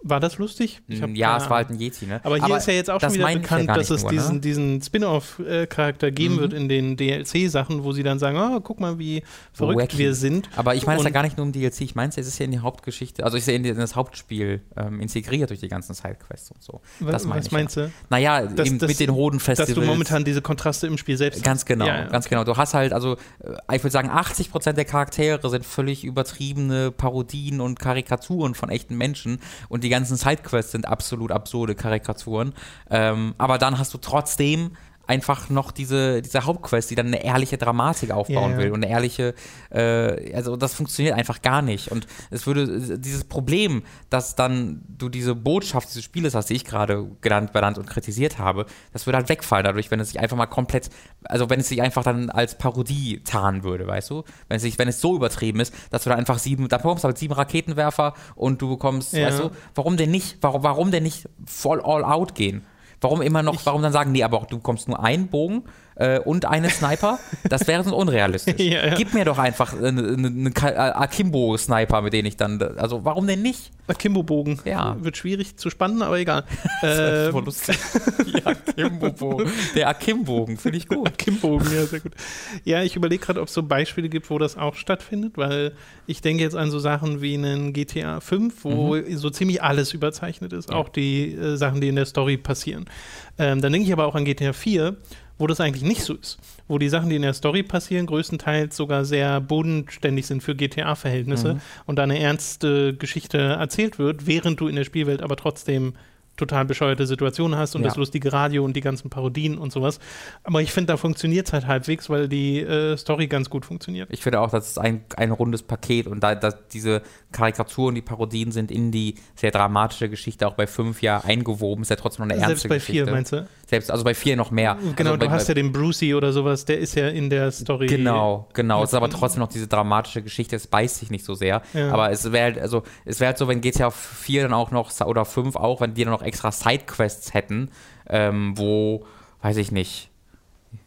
War das lustig? Hab ja, es war halt ein Yeti, ne? Aber hier aber ist ja jetzt auch schon wieder bekannt, ja dass es nur, diesen, ne? diesen Spin-off-Charakter geben mhm. wird in den DLC-Sachen, wo sie dann sagen, oh, guck mal, wie verrückt Wacky. wir sind. Aber ich meine es ja gar nicht nur um DLC, ich meine es ist ja in die Hauptgeschichte, also ich sehe in, das Hauptspiel ähm, integriert durch die ganzen Sidequests und so. Das mein was meinst ja. du? Naja, das, das, mit den Hoden-Festivals. Dass du momentan diese Kontraste im Spiel selbst Ganz genau, ja, ja, ganz okay. genau. Du hast halt, also äh, ich würde sagen, 80% der Charaktere sind völlig übertriebene Parodien und Karikaturen von echten Menschen und die ganzen Sidequests sind absolut absurde Karikaturen. Ähm, aber dann hast du trotzdem einfach noch diese, diese Hauptquest, die dann eine ehrliche Dramatik aufbauen ja, ja. will und eine ehrliche, äh, also das funktioniert einfach gar nicht. Und es würde dieses Problem, dass dann du diese Botschaft dieses Spieles hast, die ich gerade genannt, benannt und kritisiert habe, das würde halt wegfallen dadurch, wenn es sich einfach mal komplett, also wenn es sich einfach dann als Parodie tarnen würde, weißt du? Wenn es sich, wenn es so übertrieben ist, dass du dann einfach sieben, da bekommst du halt sieben Raketenwerfer und du bekommst, ja. weißt du, warum denn nicht, warum, warum denn nicht voll all out gehen? Warum immer noch, warum dann sagen, nee, aber du bekommst nur einen Bogen äh, und einen Sniper? Das wäre so unrealistisch. ja, ja. Gib mir doch einfach einen Akimbo-Sniper, mit dem ich dann, also warum denn nicht? Akimbo-Bogen. Ja. Wird schwierig zu spannen, aber egal. das ähm. lustig. ja, Akimbo-Bogen. Der Akimbogen, finde ich gut. Akimbogen, ja, sehr gut. Ja, ich überlege gerade, ob es so Beispiele gibt, wo das auch stattfindet, weil ich denke jetzt an so Sachen wie einen GTA 5, wo mhm. so ziemlich alles überzeichnet ist, ja. auch die äh, Sachen, die in der Story passieren. Ähm, dann denke ich aber auch an GTA 4, wo das eigentlich nicht so ist. Wo die Sachen, die in der Story passieren, größtenteils sogar sehr bodenständig sind für GTA-Verhältnisse mhm. und da eine ernste Geschichte erzählt wird, während du in der Spielwelt aber trotzdem total bescheuerte Situationen hast und ja. das lustige Radio und die ganzen Parodien und sowas. Aber ich finde, da funktioniert es halt halbwegs, weil die äh, Story ganz gut funktioniert. Ich finde auch, das ist ein, ein rundes Paket und da, da diese Karikaturen, die Parodien sind in die sehr dramatische Geschichte auch bei fünf Jahren eingewoben, ist ja trotzdem noch eine ernste Selbst bei vier, meinst du? Selbst, also bei vier noch mehr. Genau, also du bei, hast ja den Brucey oder sowas, der ist ja in der Story. Genau, genau. Es ist aber trotzdem noch diese dramatische Geschichte, es beißt sich nicht so sehr. Ja. Aber es wäre halt, also, es wäre halt so, wenn GTA 4 dann auch noch, oder 5 auch, wenn die dann noch extra Sidequests hätten, ähm, wo, weiß ich nicht,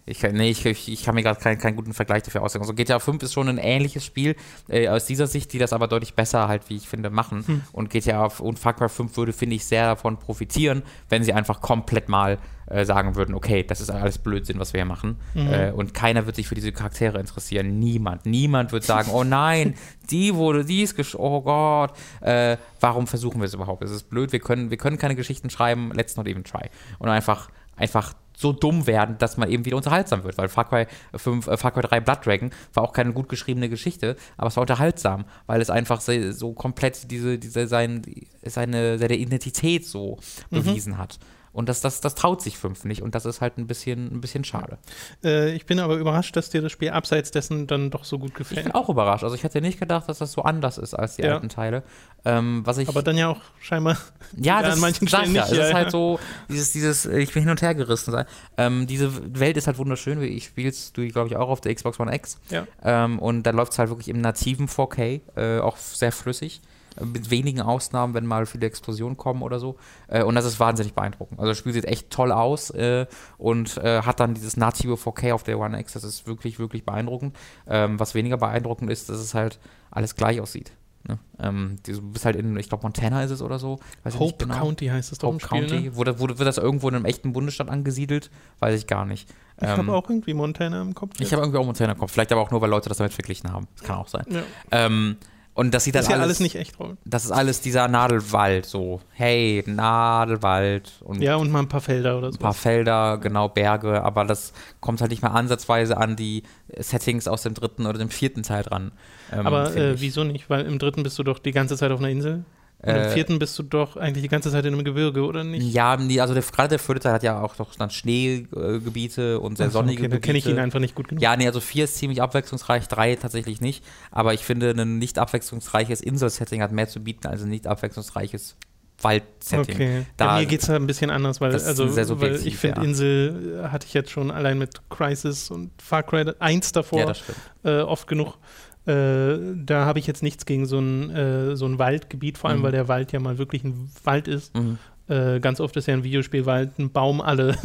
ich kann, nee, ich, ich, ich kann mir gerade keinen, keinen guten Vergleich dafür aussagen. Also GTA 5 ist schon ein ähnliches Spiel äh, aus dieser Sicht, die das aber deutlich besser halt, wie ich finde, machen. Hm. Und GTA und Far Cry 5 würde, finde ich, sehr davon profitieren, wenn sie einfach komplett mal äh, sagen würden, okay, das ist alles Blödsinn, was wir hier machen. Mhm. Äh, und keiner wird sich für diese Charaktere interessieren. Niemand. Niemand wird sagen, oh nein, die wurde, die ist gesch oh Gott. Äh, warum versuchen wir es überhaupt? Es ist blöd, wir können, wir können keine Geschichten schreiben, let's not even try. Und einfach, einfach so dumm werden, dass man eben wieder unterhaltsam wird. Weil Far Cry, 5, äh, Far Cry 3 Blood Dragon war auch keine gut geschriebene Geschichte, aber es war unterhaltsam, weil es einfach so, so komplett diese, diese sein, seine, seine Identität so mhm. bewiesen hat. Und das, das, das traut sich fünf nicht und das ist halt ein bisschen, ein bisschen schade. Äh, ich bin aber überrascht, dass dir das Spiel abseits dessen dann doch so gut gefällt. Ich bin auch überrascht. Also ich hätte nicht gedacht, dass das so anders ist als die ja. alten Teile. Ähm, was ich, aber dann ja auch scheinbar ja, das an manchen Stellen nicht. Ja, es ist halt so, dieses, dieses, ich bin hin und her gerissen sein. Ähm, diese Welt ist halt wunderschön. Ich spiele es, du glaube ich, auch auf der Xbox One X. Ja. Ähm, und da läuft es halt wirklich im nativen 4K, äh, auch sehr flüssig mit wenigen Ausnahmen, wenn mal viele Explosionen kommen oder so. Äh, und das ist wahnsinnig beeindruckend. Also das Spiel sieht echt toll aus äh, und äh, hat dann dieses native 4K auf der One X. Das ist wirklich, wirklich beeindruckend. Ähm, was weniger beeindruckend ist, dass es halt alles gleich aussieht. Ne? Ähm, du bist halt in, ich glaube, Montana ist es oder so. Weiß Hope genau. County heißt es doch Hope Spiel, County. Ne? Wurde, wurde, wird das irgendwo in einem echten Bundesstaat angesiedelt? Weiß ich gar nicht. Ich ähm, habe auch irgendwie Montana im Kopf. Jetzt. Ich habe irgendwie auch Montana im Kopf. Vielleicht aber auch nur, weil Leute das damit verglichen haben. Das kann auch sein. Ja. Ähm, und das sieht dann ist alles, ja alles nicht echt Raum. Das ist alles dieser Nadelwald, so. Hey, Nadelwald. Und ja, und mal ein paar Felder oder so. Ein paar Felder, genau, Berge, aber das kommt halt nicht mal ansatzweise an die Settings aus dem dritten oder dem vierten Teil dran. Ähm, aber äh, wieso nicht? Weil im dritten bist du doch die ganze Zeit auf einer Insel. Und im äh, vierten bist du doch eigentlich die ganze Zeit in einem Gebirge, oder nicht? Ja, also gerade der vierte Teil hat ja auch doch dann Schneegebiete und sehr sonnige okay, Gebiete. Da kenne ich ihn einfach nicht gut genug. Ja, nee, also vier ist ziemlich abwechslungsreich, drei tatsächlich nicht. Aber ich finde, ein nicht abwechslungsreiches Inselsetting hat mehr zu bieten als ein nicht abwechslungsreiches Waldsetting. Okay. Da, ja, mir geht es halt ein bisschen anders, weil, also, weil ich finde, ja. Insel hatte ich jetzt schon allein mit Crisis und Far Cry 1 davor ja, äh, oft genug. Äh, da habe ich jetzt nichts gegen so ein, äh, so ein Waldgebiet, vor allem mhm. weil der Wald ja mal wirklich ein Wald ist. Mhm. Äh, ganz oft ist ja ein Videospielwald ein Baum alle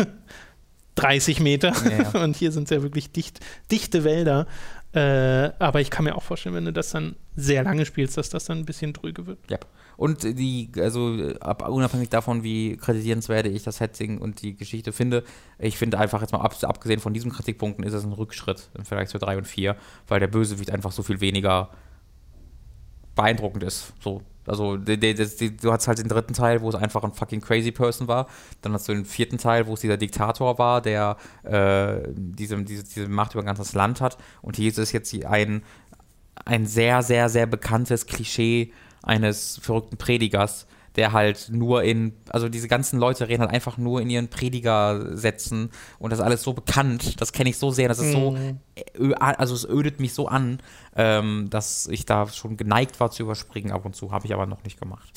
30 Meter ja, ja. und hier sind es ja wirklich dicht, dichte Wälder. Äh, aber ich kann mir auch vorstellen, wenn du das dann sehr lange spielst, dass das dann ein bisschen dröge wird. Ja. Und die, also ab, unabhängig davon, wie kritisierenswert ich das Setting und die Geschichte finde, ich finde einfach jetzt mal ab, abgesehen von diesen Kritikpunkten ist es ein Rückschritt im Vergleich zu 3 und 4, weil der Bösewicht einfach so viel weniger beeindruckend ist. So. Also die, die, die, du hast halt den dritten Teil, wo es einfach ein fucking crazy person war. Dann hast du den vierten Teil, wo es dieser Diktator war, der äh, diese, diese, diese Macht über ein ganzes Land hat. Und hier ist es jetzt ein, ein sehr, sehr, sehr bekanntes Klischee eines verrückten Predigers, der halt nur in, also diese ganzen Leute reden halt einfach nur in ihren Predigersätzen und das ist alles so bekannt, das kenne ich so sehr, das ist so, mhm. also es ödet mich so an, ähm, dass ich da schon geneigt war zu überspringen ab und zu, habe ich aber noch nicht gemacht.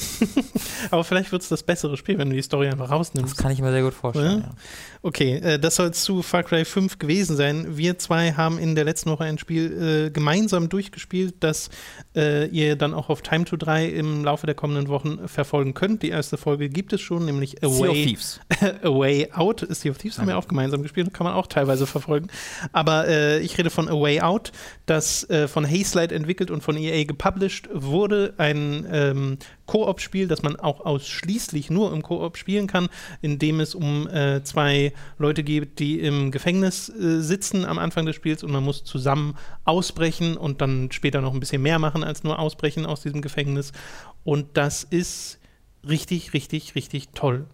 aber vielleicht wird es das bessere Spiel, wenn du die Story einfach rausnimmst. Das kann ich mir sehr gut vorstellen, ja. ja. Okay, äh, das soll es zu Far Cry 5 gewesen sein. Wir zwei haben in der letzten Woche ein Spiel äh, gemeinsam durchgespielt, das äh, ihr dann auch auf Time to 3 im Laufe der kommenden Wochen verfolgen könnt. Die erste Folge gibt es schon, nämlich Away. Away Out. Sea of Thieves haben wir auch gemeinsam gespielt, kann man auch teilweise verfolgen. Aber äh, ich rede von Away Out, das äh, von Hazelight entwickelt und von EA gepublished wurde. Ein ähm, Koop-Spiel, das man auch ausschließlich nur im Koop spielen kann, in dem es um äh, zwei Leute geht, die im Gefängnis äh, sitzen am Anfang des Spiels und man muss zusammen ausbrechen und dann später noch ein bisschen mehr machen als nur ausbrechen aus diesem Gefängnis. Und das ist richtig, richtig, richtig toll.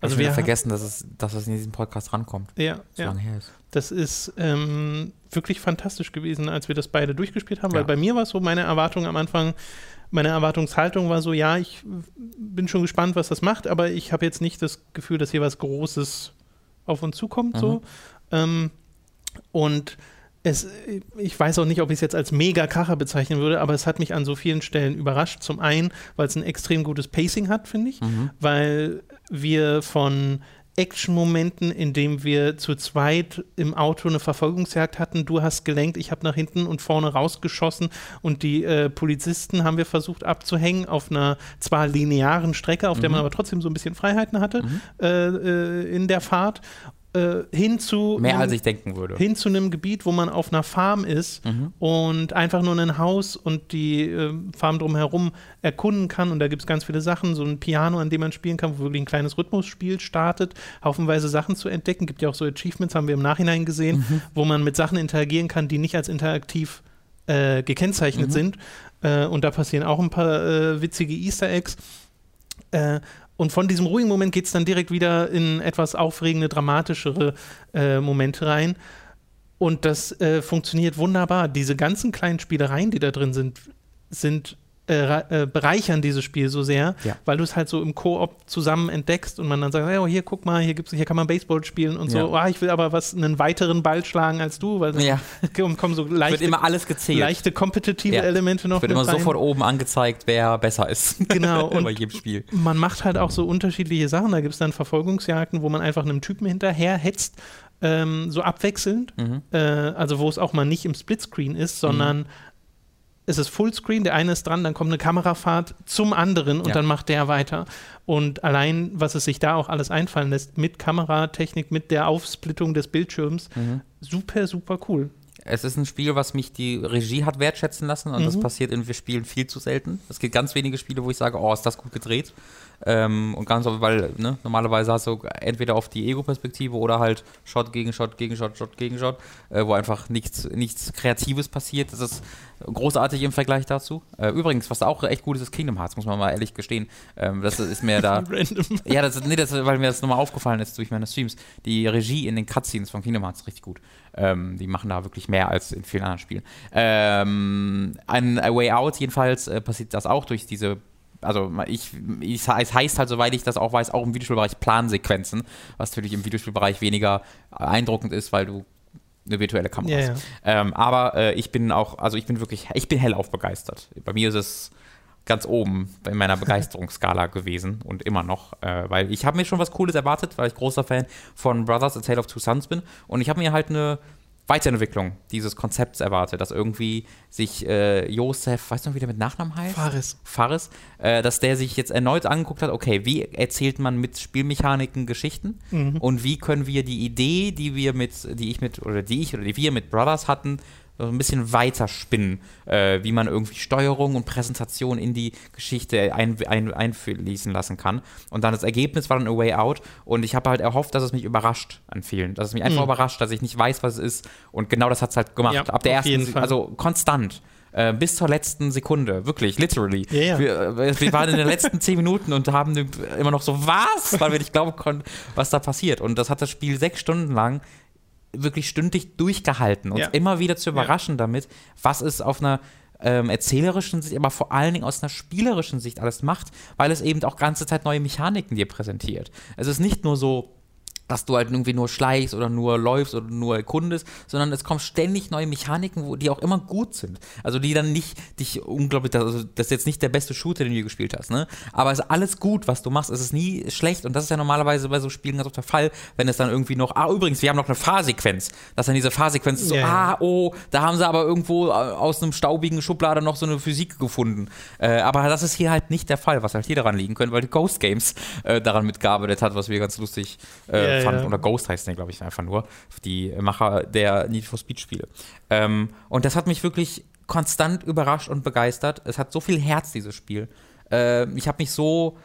Also wir vergessen, dass es, dass es in diesem Podcast rankommt. Ja, so ja. lange her ist. Das ist ähm, wirklich fantastisch gewesen, als wir das beide durchgespielt haben, ja. weil bei mir war es so, meine Erwartung am Anfang, meine Erwartungshaltung war so, ja, ich bin schon gespannt, was das macht, aber ich habe jetzt nicht das Gefühl, dass hier was Großes auf uns zukommt. Mhm. So. Ähm, und es, ich weiß auch nicht, ob ich es jetzt als Mega-Kracher bezeichnen würde, aber es hat mich an so vielen Stellen überrascht. Zum einen, weil es ein extrem gutes Pacing hat, finde ich, mhm. weil wir von Action-Momenten, in dem wir zu zweit im Auto eine Verfolgungsjagd hatten. Du hast gelenkt, ich habe nach hinten und vorne rausgeschossen und die äh, Polizisten haben wir versucht abzuhängen auf einer zwar linearen Strecke, auf mhm. der man aber trotzdem so ein bisschen Freiheiten hatte mhm. äh, äh, in der Fahrt äh, hin zu mehr als ich denken würde hin zu einem Gebiet, wo man auf einer Farm ist mhm. und einfach nur ein Haus und die äh, Farm drumherum erkunden kann und da gibt es ganz viele Sachen, so ein Piano, an dem man spielen kann, wo wirklich ein kleines Rhythmusspiel startet, haufenweise Sachen zu entdecken, gibt ja auch so Achievements, haben wir im Nachhinein gesehen, mhm. wo man mit Sachen interagieren kann, die nicht als interaktiv äh, gekennzeichnet mhm. sind äh, und da passieren auch ein paar äh, witzige Easter Eggs. Und von diesem ruhigen Moment geht es dann direkt wieder in etwas aufregende, dramatischere äh, Momente rein. Und das äh, funktioniert wunderbar. Diese ganzen kleinen Spielereien, die da drin sind, sind äh, äh, bereichern dieses Spiel so sehr, ja. weil du es halt so im Koop zusammen entdeckst und man dann sagt, oh, hier guck mal, hier gibt's, hier kann man Baseball spielen und so. Ja. Oh, ich will aber was einen weiteren Ball schlagen als du, weil ja. kommen so leichte, wird immer alles gezählt. leichte kompetitive Elemente noch. Wird immer rein. sofort oben angezeigt, wer besser ist. Genau. und bei jedem Spiel. Man macht halt auch so unterschiedliche Sachen. Da gibt es dann Verfolgungsjagden, wo man einfach einem Typen hinterher hetzt. Ähm, so abwechselnd, mhm. äh, also wo es auch mal nicht im Splitscreen ist, sondern mhm es ist Fullscreen, der eine ist dran, dann kommt eine Kamerafahrt zum anderen und ja. dann macht der weiter. Und allein, was es sich da auch alles einfallen lässt, mit Kameratechnik, mit der Aufsplittung des Bildschirms, mhm. super, super cool. Es ist ein Spiel, was mich die Regie hat wertschätzen lassen und mhm. das passiert in Spielen viel zu selten. Es gibt ganz wenige Spiele, wo ich sage, oh, ist das gut gedreht. Ähm, und ganz, weil ne, normalerweise hast du entweder auf die Ego-Perspektive oder halt Shot gegen Shot gegen Shot, Shot gegen Shot, äh, wo einfach nichts, nichts Kreatives passiert. Das ist großartig im Vergleich dazu. Äh, übrigens, was auch echt gut ist, ist Kingdom Hearts, muss man mal ehrlich gestehen. Ähm, das ist mir da. Random. Ja, das, nee, das, weil mir das nochmal aufgefallen ist durch meine Streams. Die Regie in den Cutscenes von Kingdom Hearts ist richtig gut. Ähm, die machen da wirklich mehr als in vielen anderen Spielen. Ähm, ein A Way Out jedenfalls äh, passiert das auch durch diese also ich, ich, es heißt halt, soweit ich das auch weiß, auch im Videospielbereich Plansequenzen, was natürlich im Videospielbereich weniger beeindruckend ist, weil du eine virtuelle Kamera hast. Ja, ja. ähm, aber äh, ich bin auch, also ich bin wirklich, ich bin hellauf begeistert. Bei mir ist es ganz oben in meiner Begeisterungsskala gewesen und immer noch, äh, weil ich habe mir schon was Cooles erwartet, weil ich großer Fan von Brothers A Tale of Two Sons bin und ich habe mir halt eine Weiterentwicklung dieses Konzepts erwartet, dass irgendwie sich äh, Josef, weißt du, wie der mit Nachnamen heißt? Faris. Faris, äh, dass der sich jetzt erneut angeguckt hat, okay, wie erzählt man mit Spielmechaniken Geschichten mhm. und wie können wir die Idee, die wir mit, die ich mit, oder die ich oder die wir mit Brothers hatten, so ein bisschen weiter spinnen, äh, wie man irgendwie Steuerung und Präsentation in die Geschichte ein, ein, einfließen lassen kann. Und dann das Ergebnis war dann A Way Out und ich habe halt erhofft, dass es mich überrascht an vielen, dass es mich einfach Mhm. überrascht, dass ich nicht weiß, was es ist und genau das hat es halt gemacht. Ja, Ab der ersten, also konstant. Äh, bis zur letzten Sekunde, wirklich, literally. Ja, ja. Wir, äh, wir waren in den letzten zehn Minuten und haben immer noch so, was? Weil wir nicht glauben konnten, was da passiert. Und das hat das Spiel sechs Stunden lang wirklich stündlich durchgehalten, uns Ja. immer wieder zu überraschen damit, was es auf einer ähm, erzählerischen Sicht, aber vor allen Dingen aus einer spielerischen Sicht alles macht, weil es eben auch ganze Zeit neue Mechaniken dir präsentiert. Es ist nicht nur so, dass du halt irgendwie nur schleichst oder nur läufst oder nur erkundest, sondern es kommen ständig neue Mechaniken, wo, die auch immer gut sind. Also die dann nicht dich unglaublich, also das ist jetzt nicht der beste Shooter, den du gespielt hast, ne? Aber es ist alles gut, was du machst. Es ist nie schlecht und das ist ja normalerweise bei so Spielen ganz oft der Fall, wenn es dann irgendwie noch, ah, übrigens, wir haben noch eine Fahrsequenz. Dass dann diese Fahrsequenz ist so, ah, oh, da haben sie aber irgendwo äh, aus einem staubigen Schublade noch so eine Physik gefunden. Äh, aber das ist hier halt nicht der Fall, was halt hier daran liegen könnte, weil die Ghost Games äh, daran mitgearbeitet hat, was wir ganz lustig äh, Ja, fanden. ja. Oder Ghost heißt der, glaube ich, einfach nur. Die Macher der Need for Speed Spiele. Ähm, und das hat mich wirklich konstant überrascht und begeistert. Es hat so viel Herz, dieses Spiel. Äh, ich habe mich so.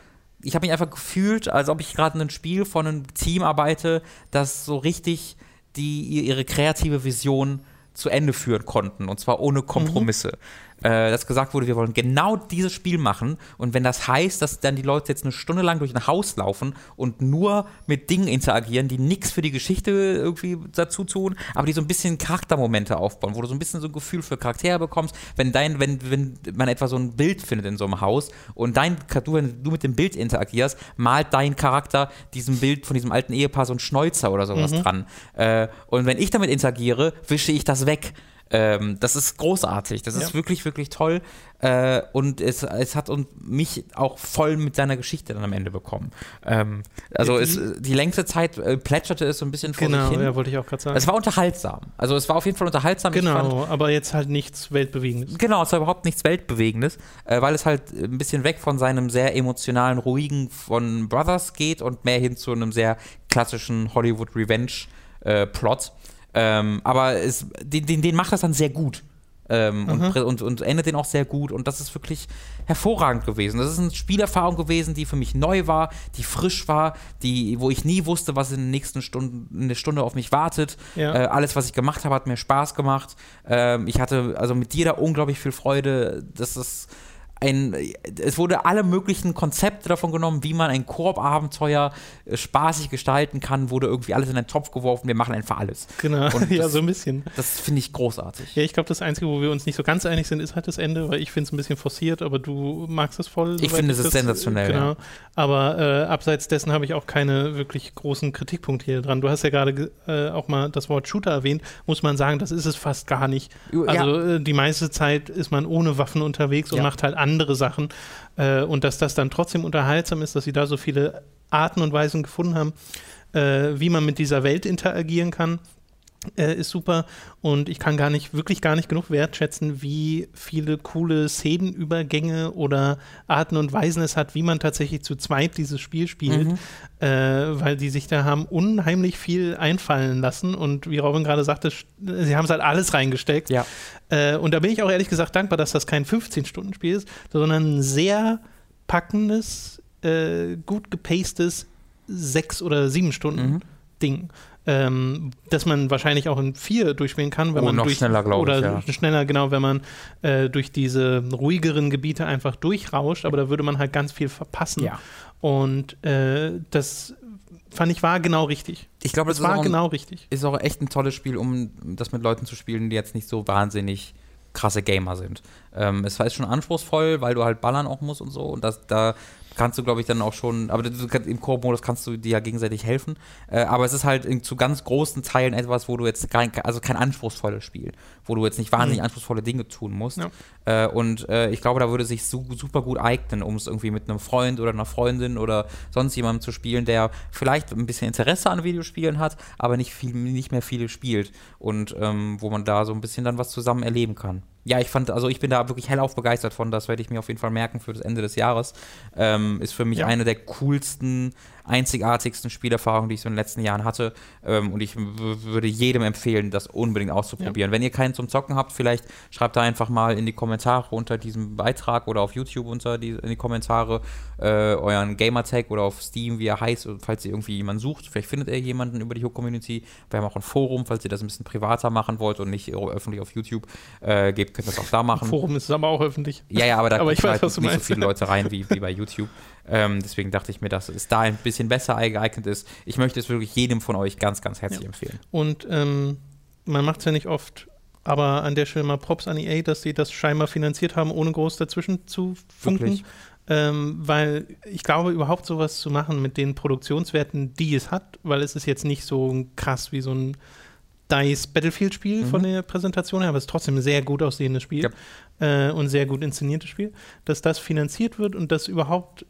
Ich habe mich einfach gefühlt, als ob ich gerade in einem Spiel von einem Team arbeite, das so richtig die ihre kreative Vision zu Ende führen konnten und zwar ohne Kompromisse. Äh, dass gesagt wurde, wir wollen genau dieses Spiel machen und wenn das heißt, dass dann die Leute jetzt eine Stunde lang durch ein Haus laufen und nur mit Dingen interagieren, die nichts für die Geschichte irgendwie dazu tun, aber die so ein bisschen Charaktermomente aufbauen, wo du so ein bisschen so ein Gefühl für Charaktere bekommst, wenn dein, wenn, wenn man etwa so ein Bild findet in so einem Haus und dein, du, wenn du mit dem Bild interagierst, malt dein Charakter diesem Bild von diesem alten Ehepaar so ein Schnäuzer oder sowas dran. Äh, und wenn ich damit interagiere, wische ich das weg. Ähm, das ist großartig. Das ist Ja. wirklich, wirklich toll. Äh, und es, es hat und mich auch voll mit seiner Geschichte dann am Ende bekommen. Ähm, also die- es, die längste Zeit äh, plätscherte es so ein bisschen vor Genau, sich hin. ja, wollte ich auch gerade sagen. es war unterhaltsam. Also es war auf jeden Fall unterhaltsam. Ich fand, genau, aber jetzt halt nichts Weltbewegendes. Genau, es war überhaupt nichts Weltbewegendes, äh, weil es halt ein bisschen weg von seinem sehr emotionalen, ruhigen von Brothers geht und mehr hin zu einem sehr klassischen Hollywood-Revenge-Plot. Ähm, aber es, den, den, den macht das dann sehr gut. Ähm, und, prä- und, und endet den auch sehr gut und das ist wirklich hervorragend gewesen. Das ist eine Spielerfahrung gewesen, die für mich neu war, die frisch war, die, wo ich nie wusste, was in den nächsten Stunden, eine Stunde auf mich wartet. Ja. Äh, alles, was ich gemacht habe, hat mir Spaß gemacht. Ähm, ich hatte also mit dir da unglaublich viel Freude. Das ist ein, es wurde alle möglichen Konzepte davon genommen, wie man ein Koop-Abenteuer äh, spaßig gestalten kann, wurde irgendwie alles in einen Topf geworfen. Wir machen einfach alles. Genau, Und ja, das- so ein bisschen. Das finde ich großartig. Ja, ich glaube, das Einzige, wo wir uns nicht so ganz einig sind, ist halt das Ende, weil ich finde es ein bisschen forciert, aber du magst es voll. Ich finde, es ist das- sensationell, Genau. ja. Aber äh, abseits dessen habe ich auch keine wirklich großen Kritikpunkte hier dran. Du hast ja gerade ge- äh, auch mal das Wort Shooter erwähnt. Muss man sagen, das ist es fast gar nicht. Ja. Also äh, die meiste Zeit ist man ohne Waffen unterwegs und Ja. macht halt andere Sachen. Äh, und dass das dann trotzdem unterhaltsam ist, dass sie da so viele Arten und Weisen gefunden haben, äh, wie man mit dieser Welt interagieren kann, äh, ist super. Und ich kann gar nicht, wirklich gar nicht genug wertschätzen, wie viele coole Szenenübergänge oder Arten und Weisen es hat, wie man tatsächlich zu zweit dieses Spiel spielt, Mhm. äh, weil die sich da haben unheimlich viel einfallen lassen. Und wie Robin gerade sagte, sie haben es halt alles reingesteckt. Ja. Äh, und da bin ich auch ehrlich gesagt dankbar, dass das kein 15-Stunden-Spiel ist, sondern ein sehr packendes, äh, gut gepastes sechs oder sieben Stunden Mhm. Ähm, dass man wahrscheinlich auch in vier durchspielen kann, wenn Oh, man noch durch, schneller, glaub ich, oder ja. schneller, genau, wenn man äh, durch diese ruhigeren Gebiete einfach durchrauscht, aber da würde man halt ganz viel verpassen. Ja. Und äh, das fand ich war genau richtig. Ich glaube, das Das war genau richtig. ist auch echt ein tolles Spiel, um das mit Leuten zu spielen, die jetzt nicht so wahnsinnig krasse Gamer sind. Ähm, es ist schon anspruchsvoll, weil du halt ballern auch musst und so. Und das, da kannst du, glaube ich, dann auch schon, aber im Koop-Modus kannst du dir ja gegenseitig helfen. Äh, aber es ist halt in, zu ganz großen Teilen etwas, wo du jetzt kein, also kein anspruchsvolles Spiel, wo du jetzt nicht wahnsinnig Mhm. anspruchsvolle Dinge tun musst. Ja. Äh, und äh, ich glaube, da würde sich su super gut eignen, um es irgendwie mit einem Freund oder einer Freundin oder sonst jemandem zu spielen, der vielleicht ein bisschen Interesse an Videospielen hat, aber nicht, viel, nicht mehr viele spielt. Und ähm, wo man da so ein bisschen dann was zusammen erleben kann. ja, ich fand, also ich bin da wirklich hellauf begeistert von. Das werde ich mir auf jeden Fall merken für das Ende des Jahres. Ähm, ist für mich Ja. eine der coolsten, einzigartigsten Spielerfahrungen, die ich so in den letzten Jahren hatte. Ähm, und ich würde jedem empfehlen, das unbedingt auszuprobieren. Wenn ihr keinen zum Zocken habt, vielleicht schreibt da einfach mal in die Kommentare unter diesem Beitrag oder auf YouTube unter die, in die Kommentare äh, euren Gamertag oder auf Steam, wie er heißt, falls ihr irgendwie jemanden sucht. Vielleicht findet ihr jemanden über die Hook-Community. Wir haben auch ein Forum, falls ihr das ein bisschen privater machen wollt und nicht öffentlich auf YouTube äh, gebt, könnt ihr das auch da machen. Forum ist aber auch öffentlich. Ja, ja, aber da Aber ich weiß, halt was du nicht so meinst. viele Leute rein wie, wie bei YouTube. Ähm, deswegen dachte ich mir, dass es da ein bisschen besser geeignet ist. Ich möchte es wirklich jedem von euch ganz, ganz herzlich Ja. empfehlen. Und ähm, man macht es ja nicht oft, aber an der Stelle mal Props an EA, dass sie das scheinbar finanziert haben, ohne groß dazwischen zu funken. Ähm, weil ich glaube, überhaupt sowas zu machen mit den Produktionswerten, die es hat, weil es ist jetzt nicht so krass wie so ein DICE Battlefield-Spiel Mhm. von der Präsentation her, aber es ist trotzdem ein sehr gut aussehendes Spiel äh, und sehr gut inszeniertes Spiel, dass das finanziert wird und dass überhaupt,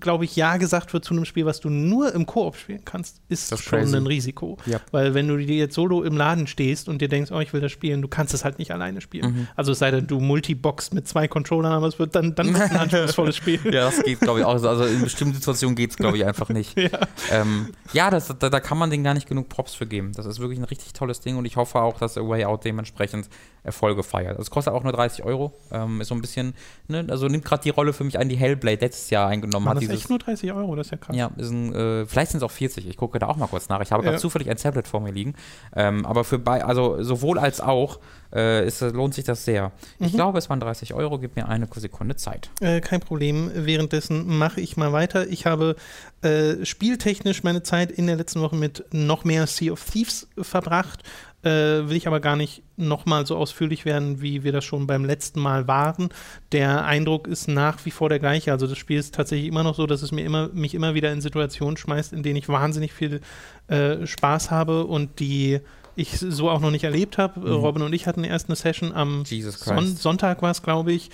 glaube ich, Ja gesagt wird zu einem Spiel, was du nur im Koop spielen kannst, ist schon crazy. ein Risiko. Ja. Weil wenn du dir jetzt solo im Laden stehst und dir denkst, oh, ich will das spielen, du kannst es halt nicht alleine spielen. Mhm. Also es sei denn, du multiboxst mit zwei Controllern, aber es wird dann, dann ein anspruchsvolles Spiel. Ja, das geht, glaube ich, auch. Also in bestimmten Situationen geht es, glaube ich, einfach nicht. Ja. Ähm, ja, das, da, da kann man denen gar nicht genug Props für geben. Das ist wirklich ein richtig tolles Ding und ich hoffe auch, dass A Way Out dementsprechend Erfolge feiert. Also es kostet auch nur 30 Euro. Ähm, ist so ein bisschen, ne, also nimmt gerade die Rolle für mich ein, die Hellblade letztes Jahr eingenommen War hat. das Dieses, echt nur 30 Euro? Das ist ja krass. Ja, ist ein, äh, vielleicht sind es auch 40. Ich gucke da auch mal kurz nach. Ich habe gerade Ja. zufällig ein Tablet vor mir liegen. Ähm, aber für bei, also sowohl als auch äh, ist, lohnt sich das sehr. Ich Mhm. glaube, es waren 30 Euro. Gib mir eine Sekunde Zeit. Äh, kein Problem. Währenddessen mache ich mal weiter. Ich habe äh, spieltechnisch meine Zeit in der letzten Woche mit noch mehr Sea of Thieves verbracht. Äh, will ich aber gar nicht nochmal so ausführlich werden, wie wir das schon beim letzten Mal waren. Der Eindruck ist nach wie vor der gleiche. Also das Spiel ist tatsächlich immer noch so, dass es mir immer, mich immer wieder in Situationen schmeißt, in denen ich wahnsinnig viel äh, Spaß habe und die ich so auch noch nicht erlebt habe. Mhm. Robin und ich hatten erst eine Session am Son. Sonntag war es, glaube ich.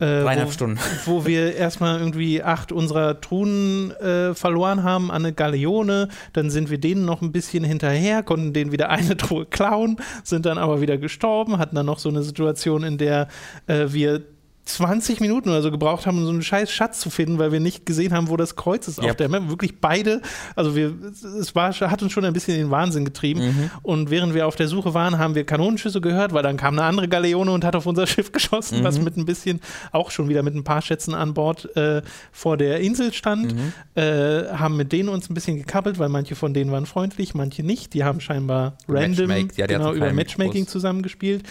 Äh, Dreieinhalb wo, Stunden. wo wir erstmal irgendwie acht unserer Truhen äh, verloren haben an eine Galeone. Dann sind wir denen noch ein bisschen hinterher, konnten denen wieder eine Truhe klauen, sind dann aber wieder gestorben, hatten dann noch so eine Situation, in der äh, wir 20 Minuten oder so gebraucht haben, um so einen scheiß Schatz zu finden, weil wir nicht gesehen haben, wo das Kreuz ist auf Yep. der Map. Wirklich beide, also wir, es war, hat uns schon ein bisschen in den Wahnsinn getrieben. Mhm. Und während wir auf der Suche waren, haben wir Kanonenschüsse gehört, weil dann kam eine andere Galeone und hat auf unser Schiff geschossen, was Mhm. mit ein bisschen, auch schon wieder mit ein paar Schätzen an Bord äh, vor der Insel stand. Mhm. Äh, haben mit denen uns ein bisschen gekappelt, weil manche von denen waren freundlich, manche nicht. Die haben scheinbar random Matchmake, ja, genau, über Matchmaking zusammengespielt.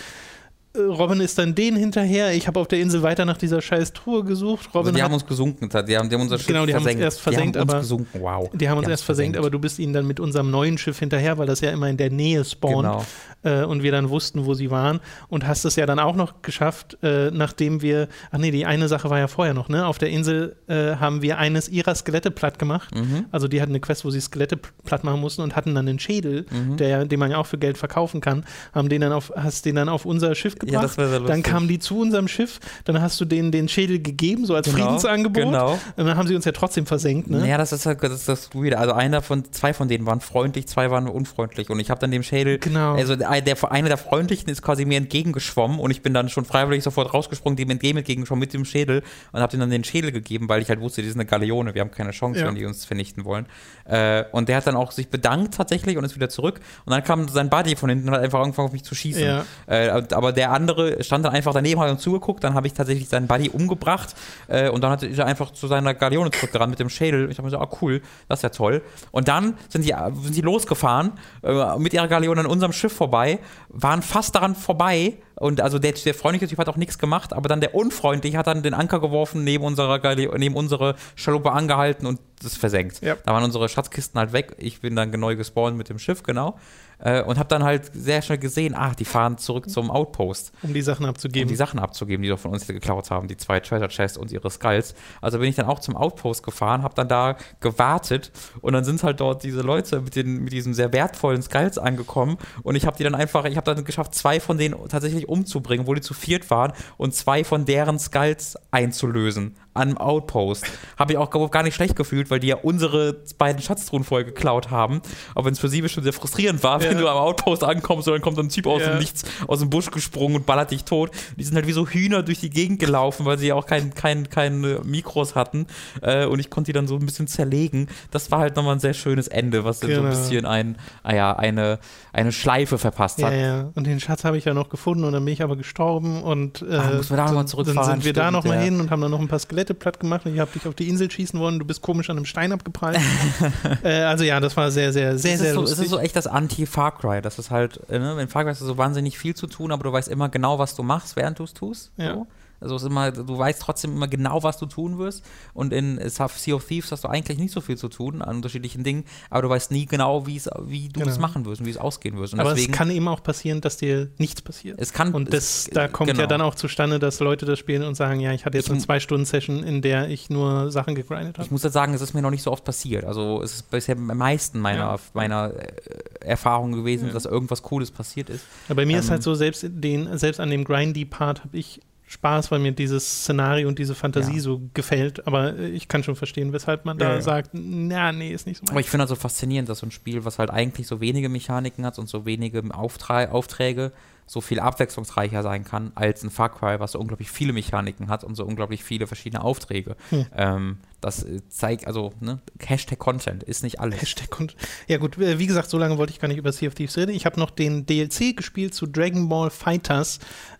Äh, Robin ist dann denen hinterher. Ich habe auf der Insel weiter nach dieser scheiß Truhe gesucht. Also Robin die hat haben uns gesunken. Die haben, die haben unser Schiff Genau, die haben uns versenkt. erst versenkt, die haben uns aber- gesunken. Wow. Die haben uns Die erst haben's versenkt, aber du bist ihnen dann mit unserem neuen Schiff hinterher, weil das ja immer in der Nähe spawnt Genau. äh, und wir dann wussten, wo sie waren und hast es ja dann auch noch geschafft, äh, nachdem wir, ach nee, die eine Sache war ja vorher noch, ne? Auf der Insel äh, haben wir eines ihrer Skelette platt gemacht. Mhm. Also die hatten eine Quest, wo sie Skelette platt machen mussten und hatten dann den Schädel, Mhm. der, den man ja auch für Geld verkaufen kann, haben den dann auf, hast den dann auf unser Schiff gebracht. Ja, dann kamen die zu unserem Schiff, dann hast du denen den Schädel gegeben, so als Genau, Friedensangebot. genau. Und dann haben sie uns ja trotzdem versenkt, ne? Ja, das ist halt das, ist das Weird. Also einer von, zwei von denen waren freundlich, zwei waren unfreundlich. Und ich habe dann dem Schädel, Genau. also der, der, einer der Freundlichen ist quasi mir entgegengeschwommen und ich bin dann schon freiwillig sofort rausgesprungen, dem entgegengeschwommen mit dem Schädel und habe ihm dann den Schädel gegeben, weil ich halt wusste, die sind eine Galeone, wir haben keine Chance, Ja. wenn die uns vernichten wollen. Äh, und der hat dann auch sich bedankt tatsächlich und ist wieder zurück. Und dann kam sein Buddy von hinten und hat einfach angefangen auf mich zu schießen. Ja. Äh, aber der andere stand dann einfach daneben, hat uns zugeguckt, dann habe ich tatsächlich seinen Buddy umgebracht äh, und dann hat er einfach zu seiner Galeone zurückgerannt mit dem Schädel. Ich habe mir so, ah cool, das ist ja toll. Und dann sind die, sind die losgefahren äh, mit ihrer Galeone an unserem Schiff vorbei, waren fast daran vorbei und also der, der freundliche Typ hat auch nichts gemacht, aber dann der unfreundliche hat dann den Anker geworfen, neben unserer neben unsere Schaluppe angehalten und das versenkt. Ja. Da waren unsere Schatzkisten halt weg. Ich bin dann neu gespawnt mit dem Schiff, genau. Äh, und habe dann halt sehr schnell gesehen, ach, die fahren zurück zum Outpost um die Sachen um abzugeben. die Sachen abzugeben, die doch von uns geklaut haben, die zwei Treasure Chests und ihre Skulls. Also bin ich dann auch zum Outpost gefahren, habe dann da gewartet und dann sind halt dort diese Leute mit, den, mit diesen sehr wertvollen Skulls angekommen und ich habe die dann einfach, ich habe dann geschafft, zwei von denen tatsächlich umzubringen, wo die zu viert waren und zwei von deren Skulls einzulösen. An Outpost. Habe ich auch gar nicht schlecht gefühlt, weil die ja unsere beiden Schatztruhen voll geklaut haben. Auch wenn es für sie bestimmt sehr frustrierend war, ja. wenn du am Outpost ankommst und dann kommt so ein Typ aus ja. dem Nichts, aus dem Busch gesprungen und ballert dich tot. Die sind halt wie so Hühner durch die Gegend gelaufen, weil sie ja auch kein, kein, kein Mikros hatten. Äh, und ich konnte die dann so ein bisschen zerlegen. Das war halt nochmal ein sehr schönes Ende, was genau. so ein genau. bisschen ein, ah ja, eine, eine Schleife verpasst hat. Ja, ja. Und den Schatz habe ich ja noch gefunden und dann bin ich aber gestorben und äh, Ach, muss man da nochmal zurückfahren. Dann sind wir da nochmal ja. hin und haben dann noch ein paar Skelette platt gemacht und ich habe dich auf die Insel schießen wollen. Du bist komisch an einem Stein abgeprallt. äh, also ja, das war sehr, sehr, sehr, sehr so, lustig. Es ist so echt das Anti-Far Cry. Das ist halt, äh, ne, in Far Cry hast du so wahnsinnig viel zu tun, aber du weißt immer genau, was du machst, während du es tust. Ja. So. Also es ist immer, du weißt trotzdem immer genau, was du tun wirst. Und in Sea of Thieves hast du eigentlich nicht so viel zu tun an unterschiedlichen Dingen, aber du weißt nie genau, wie du genau. es machen wirst und wie es ausgehen wirst. Und aber deswegen, es kann eben auch passieren, dass dir nichts passiert. Es kann. Und das, es, da kommt genau. ja dann auch zustande, dass Leute das spielen und sagen, ja, ich hatte jetzt ich, eine Zwei-Stunden-Session, in der ich nur Sachen gegrindet habe. Ich muss jetzt sagen, es ist mir noch nicht so oft passiert. Also es ist bisher am meisten meiner, ja. meiner äh, Erfahrung gewesen, ja. dass irgendwas Cooles passiert ist. Ja, bei mir ähm, ist halt so, selbst, den, selbst an dem Grindy-Part habe ich Spaß, weil mir dieses Szenario und diese Fantasie ja. so gefällt. Aber ich kann schon verstehen, weshalb man da ja, sagt, na, nee, ist nicht so. Aber ich finde halt so faszinierend, dass so ein Spiel, was halt eigentlich so wenige Mechaniken hat und so wenige Auftra Aufträge, so viel abwechslungsreicher sein kann als ein Far Cry, was so unglaublich viele Mechaniken hat und so unglaublich viele verschiedene Aufträge. Hm. Ähm, das äh, zeigt, also, ne, Hashtag Content ist nicht alles. Hashtag Content. Ja, gut, äh, wie gesagt, so lange wollte ich gar nicht über Sea of Thieves reden. Ich habe noch den DLC gespielt zu Dragon Ball Fighters,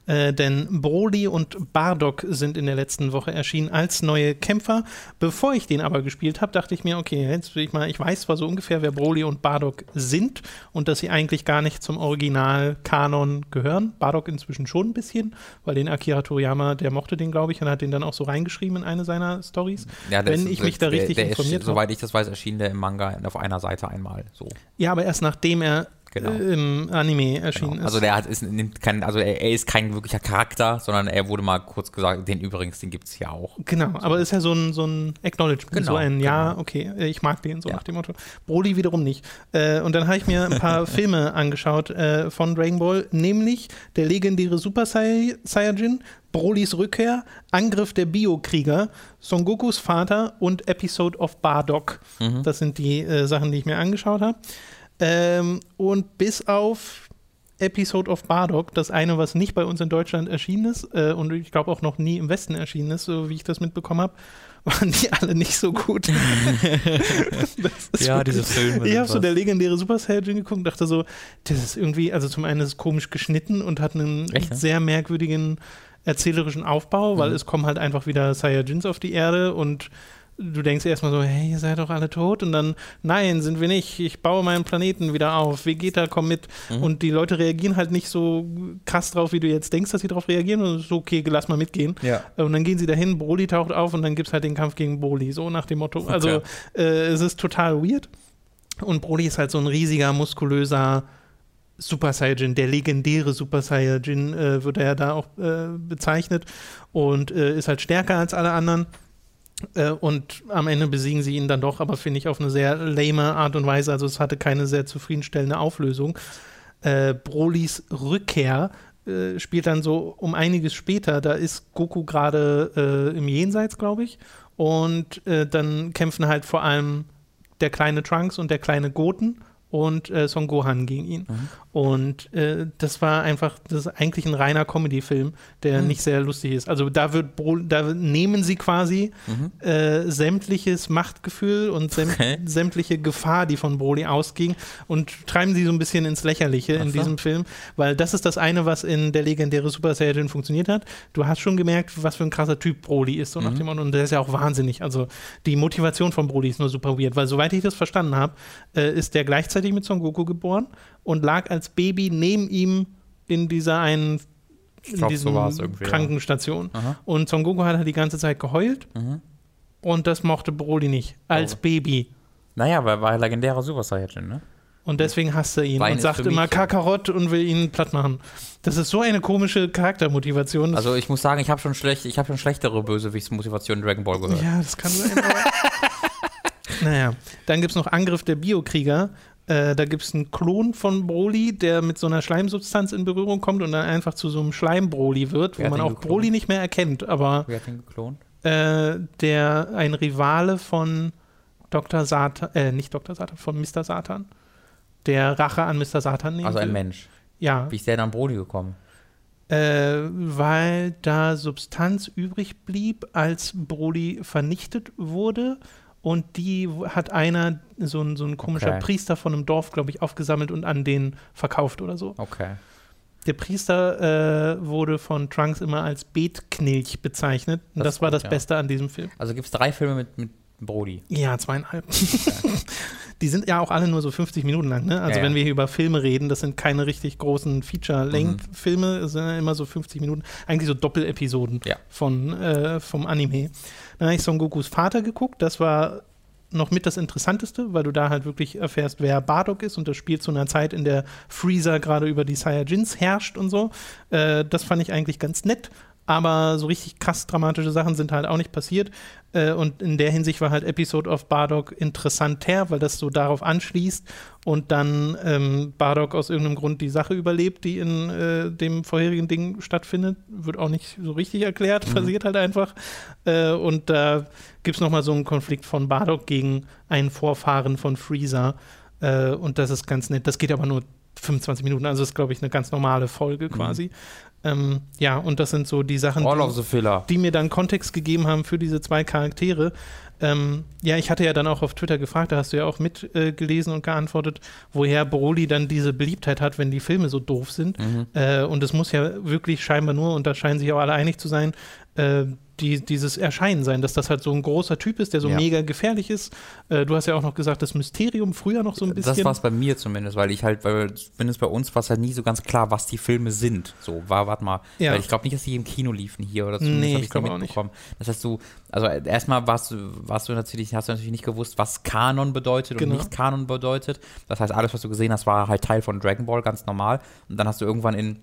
äh, denn Broly und Bardock sind in der letzten Woche erschienen als neue Kämpfer. Bevor ich den aber gespielt habe, dachte ich mir, okay, jetzt will ich mal, ich weiß zwar so ungefähr, wer Broly und Bardock sind und dass sie eigentlich gar nicht zum Original-Kanon gehören. Bardock inzwischen schon ein bisschen, weil den Akira Toriyama, der mochte den, glaube ich, und hat den dann auch so reingeschrieben in eine seiner Stories. Ja, wenn ich mich da richtig der, der informiert habe. Soweit ich das weiß, erschien der im Manga auf einer Seite einmal so. Ja, aber erst nachdem er genau. äh, im Anime erschienen genau. ist. Also der hat ist kein, also er, er, ist kein wirklicher Charakter, sondern er wurde mal kurz gesagt, den übrigens, den gibt es ja auch. Genau, so. aber ist ja so ein, so ein Acknowledgement, genau, so ein Ja, genau. okay, äh, ich mag den, so ja. nach dem Motto. Broly wiederum nicht. Äh, und dann habe ich mir ein paar Filme angeschaut äh, von Dragon Ball, nämlich der legendäre Super Saiyajin, Brolys Rückkehr, Angriff der Biokrieger, Son Gokus Vater und Episode of Bardock. Mhm. Das sind die äh, Sachen, die ich mir angeschaut habe. Ähm, und bis auf Episode of Bardock, das eine, was nicht bei uns in Deutschland erschienen ist äh, und ich glaube auch noch nie im Westen erschienen ist, so wie ich das mitbekommen habe, waren die alle nicht so gut. ja, diese Filme. Ich habe so der legendäre Super Saiyajin geguckt und dachte so, das ist irgendwie, also zum einen ist es komisch geschnitten und hat einen Echt, ne? sehr merkwürdigen erzählerischen Aufbau, weil mhm. es kommen halt einfach wieder Saiyajins auf die Erde und du denkst erstmal so, hey, ihr seid doch alle tot. Und dann, nein, sind wir nicht, ich baue meinen Planeten wieder auf, Vegeta, komm mit. Mhm. und die Leute reagieren halt nicht so krass drauf, wie du jetzt denkst, dass sie drauf reagieren. Und so, okay, lass mal mitgehen. Ja. und dann gehen sie dahin, Broly taucht auf und dann gibt es halt den Kampf gegen Broly, so nach dem Motto, also okay. äh, es ist total weird. Und Broly ist halt so ein riesiger, muskulöser Super Saiyajin, der legendäre Super Saiyajin äh, wird er da auch äh, bezeichnet. Und äh, ist halt stärker als alle anderen. äh, und am Ende besiegen sie ihn dann doch, aber finde ich auf eine sehr lame Art und Weise. Also es hatte keine sehr zufriedenstellende Auflösung. Äh, Brolys Rückkehr äh, spielt dann so um einiges später. Da ist Goku gerade äh, im Jenseits, glaube ich. Und äh, dann kämpfen halt vor allem der kleine Trunks und der kleine Goten und äh, Son Gohan gegen ihn. Mhm. Und äh, das war einfach, das ist eigentlich ein reiner Comedy-Film, der mhm. nicht sehr lustig ist. Also da wird da nehmen sie quasi mhm. äh, sämtliches Machtgefühl und säm okay. sämtliche Gefahr, die von Broly ausging, und treiben sie so ein bisschen ins Lächerliche Ach in diesem Film, weil das ist das eine, was in der legendäre Super Saiyajin funktioniert hat. Du hast schon gemerkt, was für ein krasser Typ Broly ist, so nach mhm. dem Motto, und der ist ja auch wahnsinnig. Also die Motivation von Broly ist nur super weird, weil soweit ich das verstanden habe, äh, ist der gleichzeitig mit Son Goku geboren und lag als Baby neben ihm in dieser einen in glaub, diesem so Krankenstation. Ja. Und Son Goku hat halt die ganze Zeit geheult mhm. und das mochte Broly nicht, als oh. Baby. Naja, weil er war legendärer Super Saiyajin, ne? Und deswegen hasst er ihn Wein und sagt immer Kakarott und will ihn platt machen. Das ist so eine komische Charaktermotivation. Also ich muss sagen, ich habe schon, schlecht, hab schon schlechtere Bösewichtsmotivationen in Dragon Ball gehört. Ja, das kann sein. naja, dann gibt es noch Angriff der Biokrieger. Äh, da gibt es einen Klon von Broly, der mit so einer Schleimsubstanz in Berührung kommt und dann einfach zu so einem Schleimbroly wird, wo man auch geklont? Broly nicht mehr erkennt. Aber Wer hat den geklont? äh, der ein Rivale von Dr. Satan, äh, nicht Dr. Satan, von Mr. Satan, der Rache an Mr. Satan nehmen Also ein will. Mensch. Ja, Wie ist der denn an Brody gekommen? äh, weil da Substanz übrig blieb, als Broly vernichtet wurde. Und die hat einer, so ein, so ein komischer Okay. Priester von einem Dorf, glaube ich, aufgesammelt und an den verkauft oder so. Okay. Der Priester äh, wurde von Trunks immer als Betknilch bezeichnet. Und Das das, war gut, das ja. Beste an diesem Film. Also gibt es drei Filme mit, mit Brody. Ja, zweieinhalb. Die sind ja auch alle nur so 50 Minuten lang. Ne? Also Ja, ja. wenn wir hier über Filme reden, das sind keine richtig großen Feature-Length-Filme, es sind ja immer so 50 Minuten, eigentlich so Doppelepisoden Ja. von, äh, vom Anime. Dann habe ich Son Gokus Vater geguckt, das war noch mit das Interessanteste, weil du da halt wirklich erfährst, wer Bardock ist und das spielt zu einer Zeit, in der Freezer gerade über die Saiyajins herrscht und so. Äh, das fand ich eigentlich ganz nett, aber so richtig krass dramatische Sachen sind halt auch nicht passiert. Äh, und in der Hinsicht war halt Episode of Bardock interessanter, weil das so darauf anschließt und dann ähm, Bardock aus irgendeinem Grund die Sache überlebt, die in äh, dem vorherigen Ding stattfindet. Wird auch nicht so richtig erklärt, passiert halt einfach. Äh, und da gibt es nochmal so einen Konflikt von Bardock gegen einen Vorfahren von Freezer. Äh, und das ist ganz nett. Das geht aber nur 25 Minuten, also ist, glaube ich, eine ganz normale Folge quasi. Ähm, ja, und das sind so die Sachen, die, die mir dann Kontext gegeben haben für diese zwei Charaktere. Ähm, ja, ich hatte ja dann auch auf Twitter gefragt, da hast du ja auch mitgelesen äh, und geantwortet, woher Broly dann diese Beliebtheit hat, wenn die Filme so doof sind. Äh, und es muss ja wirklich scheinbar nur, und da scheinen sich auch alle einig zu sein, äh, die, dieses Erscheinen sein, dass das halt so ein großer Typ ist, der so Ja. mega gefährlich ist. Äh, du hast ja auch noch gesagt, das Mysterium früher noch so ein bisschen. Das war es bei mir zumindest, weil ich halt, weil zumindest bei uns war es halt nie so ganz klar, was die Filme sind. So, war, warte mal. Ja. Weil ich glaube nicht, dass die im Kino liefen hier oder zumindest Nee, habe ich ich so glaube auch nicht. mitbekommen. Das heißt, du, also erstmal warst warst du natürlich, hast du natürlich nicht gewusst, was Kanon bedeutet Genau. und nicht Kanon bedeutet. Das heißt, alles, was du gesehen hast, war halt Teil von Dragon Ball, ganz normal. Und dann hast du irgendwann in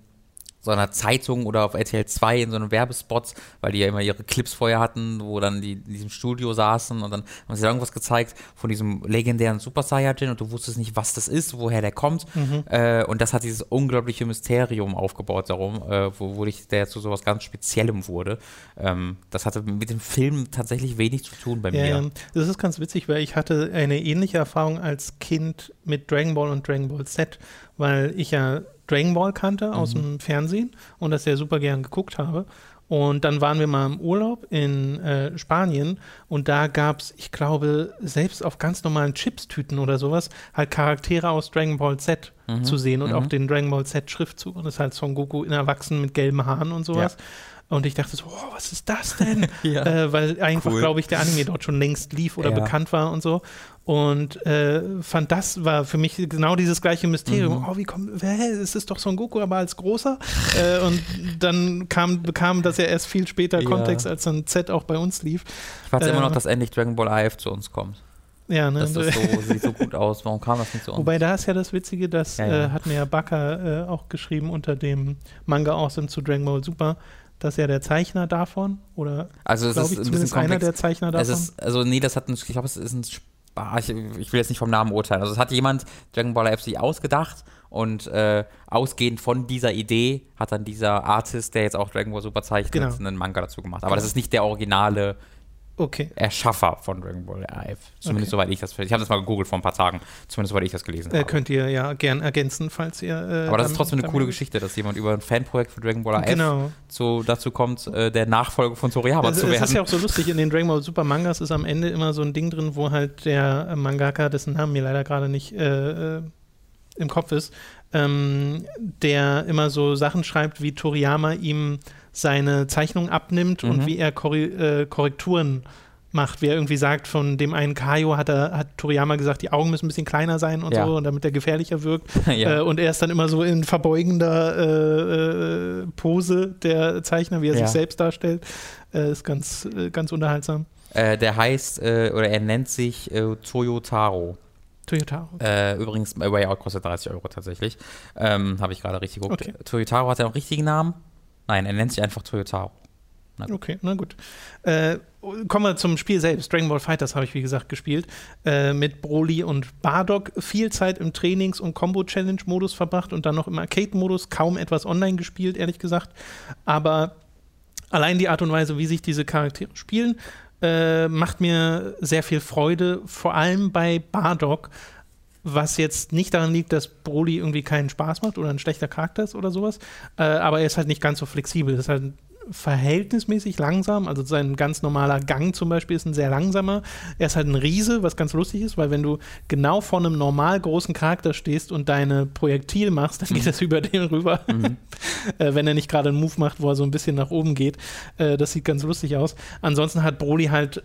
so einer Zeitung oder auf RTL 2 in so einem Werbespots, weil die ja immer ihre Clips vorher hatten, wo dann die in diesem Studio saßen und dann haben sie da irgendwas gezeigt von diesem legendären Super Saiyajin und du wusstest nicht, was das ist, woher der kommt. Äh, und das hat dieses unglaubliche Mysterium aufgebaut darum, äh, wo, wo der zu sowas ganz Speziellem wurde. Ähm, das hatte mit dem Film tatsächlich wenig zu tun bei Ja, mir. ja. das ist ganz witzig, weil ich hatte eine ähnliche Erfahrung als Kind mit Dragon Ball und Dragon Ball Z, weil ich ja Dragon Ball kannte aus dem Fernsehen und das ja super gern geguckt habe. Und dann waren wir mal im Urlaub in äh, Spanien und da gab es, ich glaube, selbst auf ganz normalen Chips-Tüten oder sowas, halt Charaktere aus Dragon Ball Z zu sehen und auch den Dragon Ball Z-Schriftzug. Und das ist halt Son Goku in Erwachsenen mit gelben Haaren und sowas. Und ich dachte so, oh, was ist das denn? Ja. äh, weil einfach, Cool. glaube ich, der Anime dort schon längst lief oder Ja. bekannt war und so. Und äh, fand das war für mich genau dieses gleiche Mysterium. Mhm. Oh, wie kommt, hä, es ist doch Son Goku, aber als großer. äh, und dann kam, bekam das ja erst viel später Ja. Kontext, als dann Z auch bei uns lief. Ich warte immer äh, noch, dass endlich Dragon Ball AF zu uns kommt. Ja, ne? Das ist so, sieht so gut aus. Warum kam das nicht zu uns? Wobei da ist ja das Witzige, das Ja, ja. Äh, hat mir ja Baka äh, auch geschrieben unter dem Manga Awesome zu Dragon Ball Super, dass ja der Zeichner davon, oder also es ist ich ein bisschen einer der Zeichner davon. Ist, also nee, das hat ein, ich glaube, es ist ein, ah, ich, ich will jetzt nicht vom Namen urteilen. Also es hat jemand Dragon Ball FC ausgedacht und äh, ausgehend von dieser Idee hat dann dieser Artist, der jetzt auch Dragon Ball Super zeichnet, Genau. einen Manga dazu gemacht. Aber das ist nicht der originale okay. Erschaffer von Dragon Ball AF. Zumindest Okay. soweit ich das, ich habe das mal gegoogelt vor ein paar Tagen, zumindest soweit ich das gelesen Äh, habe. könnt ihr ja gern ergänzen, falls ihr. Äh, Aber das ist trotzdem eine coole Geschichte, dass jemand über ein Fanprojekt für Dragon Ball AF Genau. so dazu kommt, äh, der Nachfolger von Toriyama Es, zu werden. ist ja auch so lustig, in den Dragon Ball Super Mangas ist am Ende immer so ein Ding drin, wo halt der äh, Mangaka, dessen Namen mir leider gerade nicht äh, äh, im Kopf ist, ähm, der immer so Sachen schreibt, wie Toriyama ihm seine Zeichnung abnimmt und Mhm. wie er Korri äh, Korrekturen macht, wie er irgendwie sagt, von dem einen Kaio hat er, hat Toriyama gesagt, die Augen müssen ein bisschen kleiner sein und Ja. so, und damit er gefährlicher wirkt. Ja. Äh, und er ist dann immer so in verbeugender äh, äh, Pose, der Zeichner, wie er Ja. sich selbst darstellt. Äh, ist ganz, äh, ganz unterhaltsam. Der heißt, oder er nennt sich äh, Toyotaro. Toyotaro. Äh, übrigens, Way Out kostet 30 Euro tatsächlich. Ähm, Habe ich gerade richtig geguckt. Okay. Toyotaro hat er einen richtigen Namen? Nein, er nennt sich einfach Toyotaro. Okay, na gut. Äh, kommen wir zum Spiel selbst. Dragon Ball Fighters habe ich, wie gesagt, gespielt. Äh, mit Broly und Bardock. Viel Zeit im Trainings- und Combo-Challenge-Modus verbracht und dann noch im Arcade-Modus. Kaum etwas online gespielt, ehrlich gesagt. Aber allein die Art und Weise, wie sich diese Charaktere spielen, äh, macht mir sehr viel Freude, vor allem bei Bardock, was jetzt nicht daran liegt, dass Broly irgendwie keinen Spaß macht oder ein schlechter Charakter ist oder sowas, äh, aber er ist halt nicht ganz so flexibel. Das ist halt verhältnismäßig langsam. Also sein ganz normaler Gang zum Beispiel ist ein sehr langsamer. Er ist halt ein Riese, was ganz lustig ist, weil wenn du genau vor einem normal großen Charakter stehst und deine Projektil machst, dann mhm. geht das über den rüber. Mhm. äh, wenn er nicht gerade einen Move macht, wo er so ein bisschen nach oben geht. Äh, das sieht ganz lustig aus. Ansonsten hat Broly halt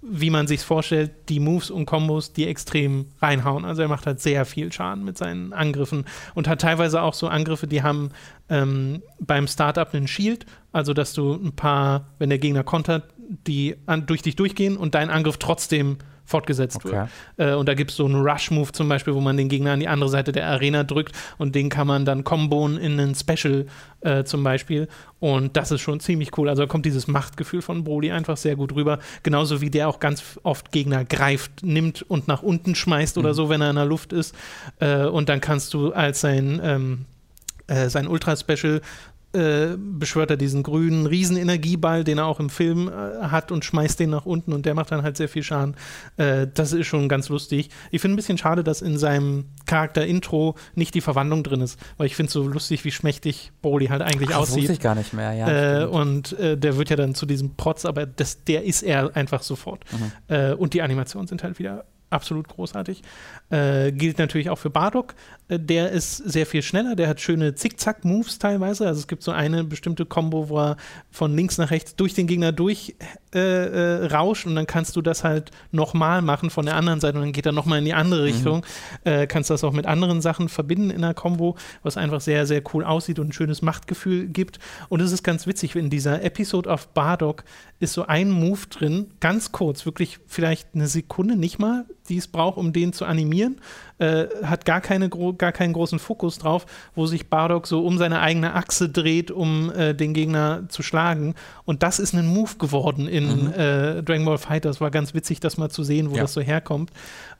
wie man sich vorstellt, die Moves und Kombos, die extrem reinhauen. Also er macht halt sehr viel Schaden mit seinen Angriffen und hat teilweise auch so Angriffe, die haben ähm, beim Startup einen Shield, also dass du ein paar, wenn der Gegner kontert, die an, durch dich durchgehen und dein Angriff trotzdem fortgesetzt okay. wird. Äh, und da gibt es so einen Rush-Move zum Beispiel, wo man den Gegner an die andere Seite der Arena drückt und den kann man dann kombonen in einen Special äh, zum Beispiel. Und das ist schon ziemlich cool. Also da kommt dieses Machtgefühl von Broly einfach sehr gut rüber. Genauso wie der auch ganz oft Gegner greift, nimmt und nach unten schmeißt mhm. oder so, wenn er in der Luft ist. Äh, und dann kannst du als sein ähm, äh, sein Ultra-Special äh, beschwört er diesen grünen Riesenenergieball, den er auch im Film äh, hat und schmeißt den nach unten und der macht dann halt sehr viel Schaden. Äh, das ist schon ganz lustig. Ich finde ein bisschen schade, dass in seinem Charakter-Intro nicht die Verwandlung drin ist, weil ich finde es so lustig, wie schmächtig Broly halt eigentlich Ach, aussieht. Das wusste ich gar nicht mehr, ja. Äh, und äh, der wird ja dann zu diesem Protz, aber das, der ist er einfach sofort. Mhm. und die Animationen sind halt wieder absolut großartig. Äh, gilt natürlich auch für Bardock. Äh, der ist sehr viel schneller, der hat schöne Zickzack-Moves teilweise. Also es gibt so eine bestimmte Combo, wo er von links nach rechts durch den Gegner durch äh, äh rauscht und dann kannst du das halt nochmal machen von der anderen Seite und dann geht er nochmal in die andere mhm. Richtung. Mhm. kannst das auch mit anderen Sachen verbinden in der Combo, was einfach sehr, sehr cool aussieht und ein schönes Machtgefühl gibt. Und es ist ganz witzig, in dieser Episode of Bardock ist so ein Move drin, ganz kurz, wirklich vielleicht eine Sekunde, nicht mal, die es braucht, um den zu animieren. Äh, hat gar, keine, gar keinen großen Fokus drauf, wo sich Bardock so um seine eigene Achse dreht, um äh, den Gegner zu schlagen. Und das ist ein Move geworden in mhm. äh, Dragon Ball Fighters. War ganz witzig, das mal zu sehen, wo ja. das so herkommt.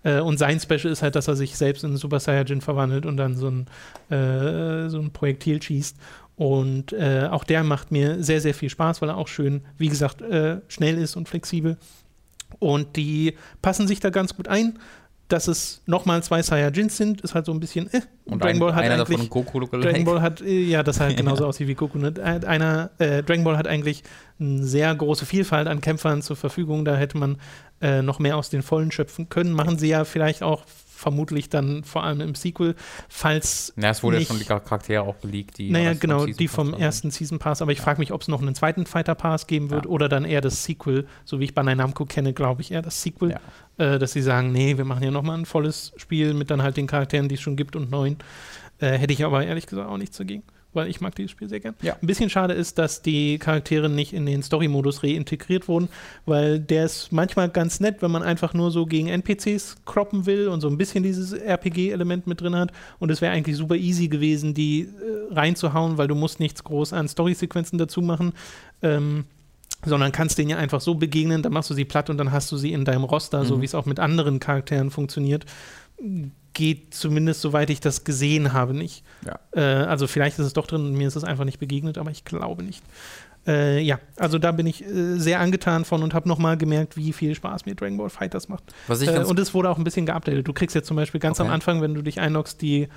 Äh, und sein Special ist halt, dass er sich selbst in Super Saiyajin verwandelt und dann so ein, äh, so ein Projektil schießt. Und äh, auch der macht mir sehr, sehr viel Spaß, weil er auch schön, wie gesagt, schnell ist und flexibel. Und die passen sich da ganz gut ein. Dass es nochmal zwei Saiyajins sind, ist halt so ein bisschen. Äh. Und Dragon Ball hat einer eigentlich, davon Goku Dragon Ball hat, äh, ja, das halt genauso ja. aussieht wie Goku. Ne? Einer, äh, Dragon Ball hat eigentlich eine sehr große Vielfalt an Kämpfern zur Verfügung. Da hätte man äh, noch mehr aus den Vollen schöpfen können. Machen sie ja vielleicht auch vermutlich dann vor allem im Sequel, falls. Ja, es wurde nicht, ja schon die Charaktere auch geleakt, die. Naja, genau, die vom ersten Season Pass, aber ich ja. frage mich, ob es noch einen zweiten Fighter Pass geben wird ja. oder dann eher das Sequel, so wie ich Bandai Namco kenne, glaube ich eher das Sequel, äh, dass sie sagen, nee, wir machen ja nochmal ein volles Spiel mit dann halt den Charakteren, die es schon gibt und neuen. Äh, hätte ich aber ehrlich gesagt auch nichts dagegen weil ich mag dieses Spiel sehr gern. Ja. Ein bisschen schade ist, dass die Charaktere nicht in den Story-Modus reintegriert wurden, weil der ist manchmal ganz nett, wenn man einfach nur so gegen NPCs kroppen will und so ein bisschen dieses RPG-Element mit drin hat. Und es wäre eigentlich super easy gewesen, die äh, reinzuhauen, weil du musst nichts groß an Story-Sequenzen dazu machen. Ähm, sondern kannst denen ja einfach so begegnen, dann machst du sie platt und dann hast du sie in deinem Roster, mhm. so wie es auch mit anderen Charakteren funktioniert geht zumindest, soweit ich das gesehen habe, nicht. Ja. Äh, also vielleicht ist es doch drin und mir ist es einfach nicht begegnet, aber ich glaube nicht. Äh, ja, also da bin ich äh, sehr angetan von und habe nochmal gemerkt, wie viel Spaß mir Dragon Ball Fighters macht. Äh, und es wurde auch ein bisschen geupdatet. Du kriegst jetzt zum Beispiel ganz okay. am Anfang, wenn du dich einloggst, die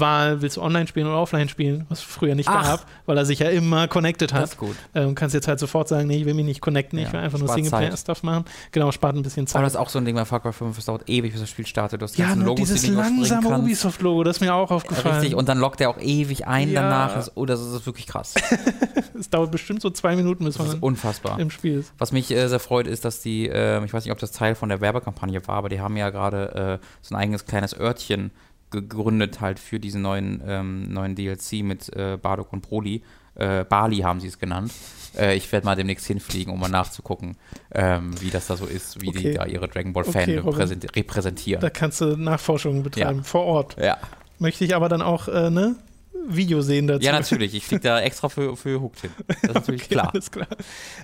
Wahl, willst du online spielen oder offline spielen, was es früher nicht Ach. gab, weil er sich ja immer connected hat. Das ist gut. Ähm, kannst jetzt halt sofort sagen, nee, ich will mich nicht connecten, ja. ich will einfach nur Singleplayer-Stuff machen. Genau, spart ein bisschen Zeit. Aber das ist auch so ein Ding bei Far Cry 5, es dauert ewig, bis das Spiel startet. Du hast ja, Logos, dieses die langsame Ubisoft-Logo, das ist mir auch aufgefallen. Richtig, und dann lockt er auch ewig ein ja. danach. Oh, das ist wirklich krass. Es dauert bestimmt so zwei Minuten, bis man unfassbar. im Spiel ist. Was mich äh, sehr freut, ist, dass die, äh, ich weiß nicht, ob das Teil von der Werbekampagne war, aber die haben ja gerade äh, so ein eigenes kleines Örtchen gegründet halt für diesen neuen, ähm, neuen DLC mit äh, Bardock und Broly. Äh, Bali haben sie es genannt. Äh, ich werde mal demnächst hinfliegen, um mal nachzugucken, ähm, wie das da so ist, wie okay. die da ihre Dragon Ball Fan okay, repräsentieren. Da kannst du Nachforschungen betreiben, ja. vor Ort. Ja. Möchte ich aber dann auch, äh, ne? Video sehen dazu. Ja, natürlich. Ich fliege da extra für, für Hooked hin. Das ist natürlich okay, klar. Alles klar.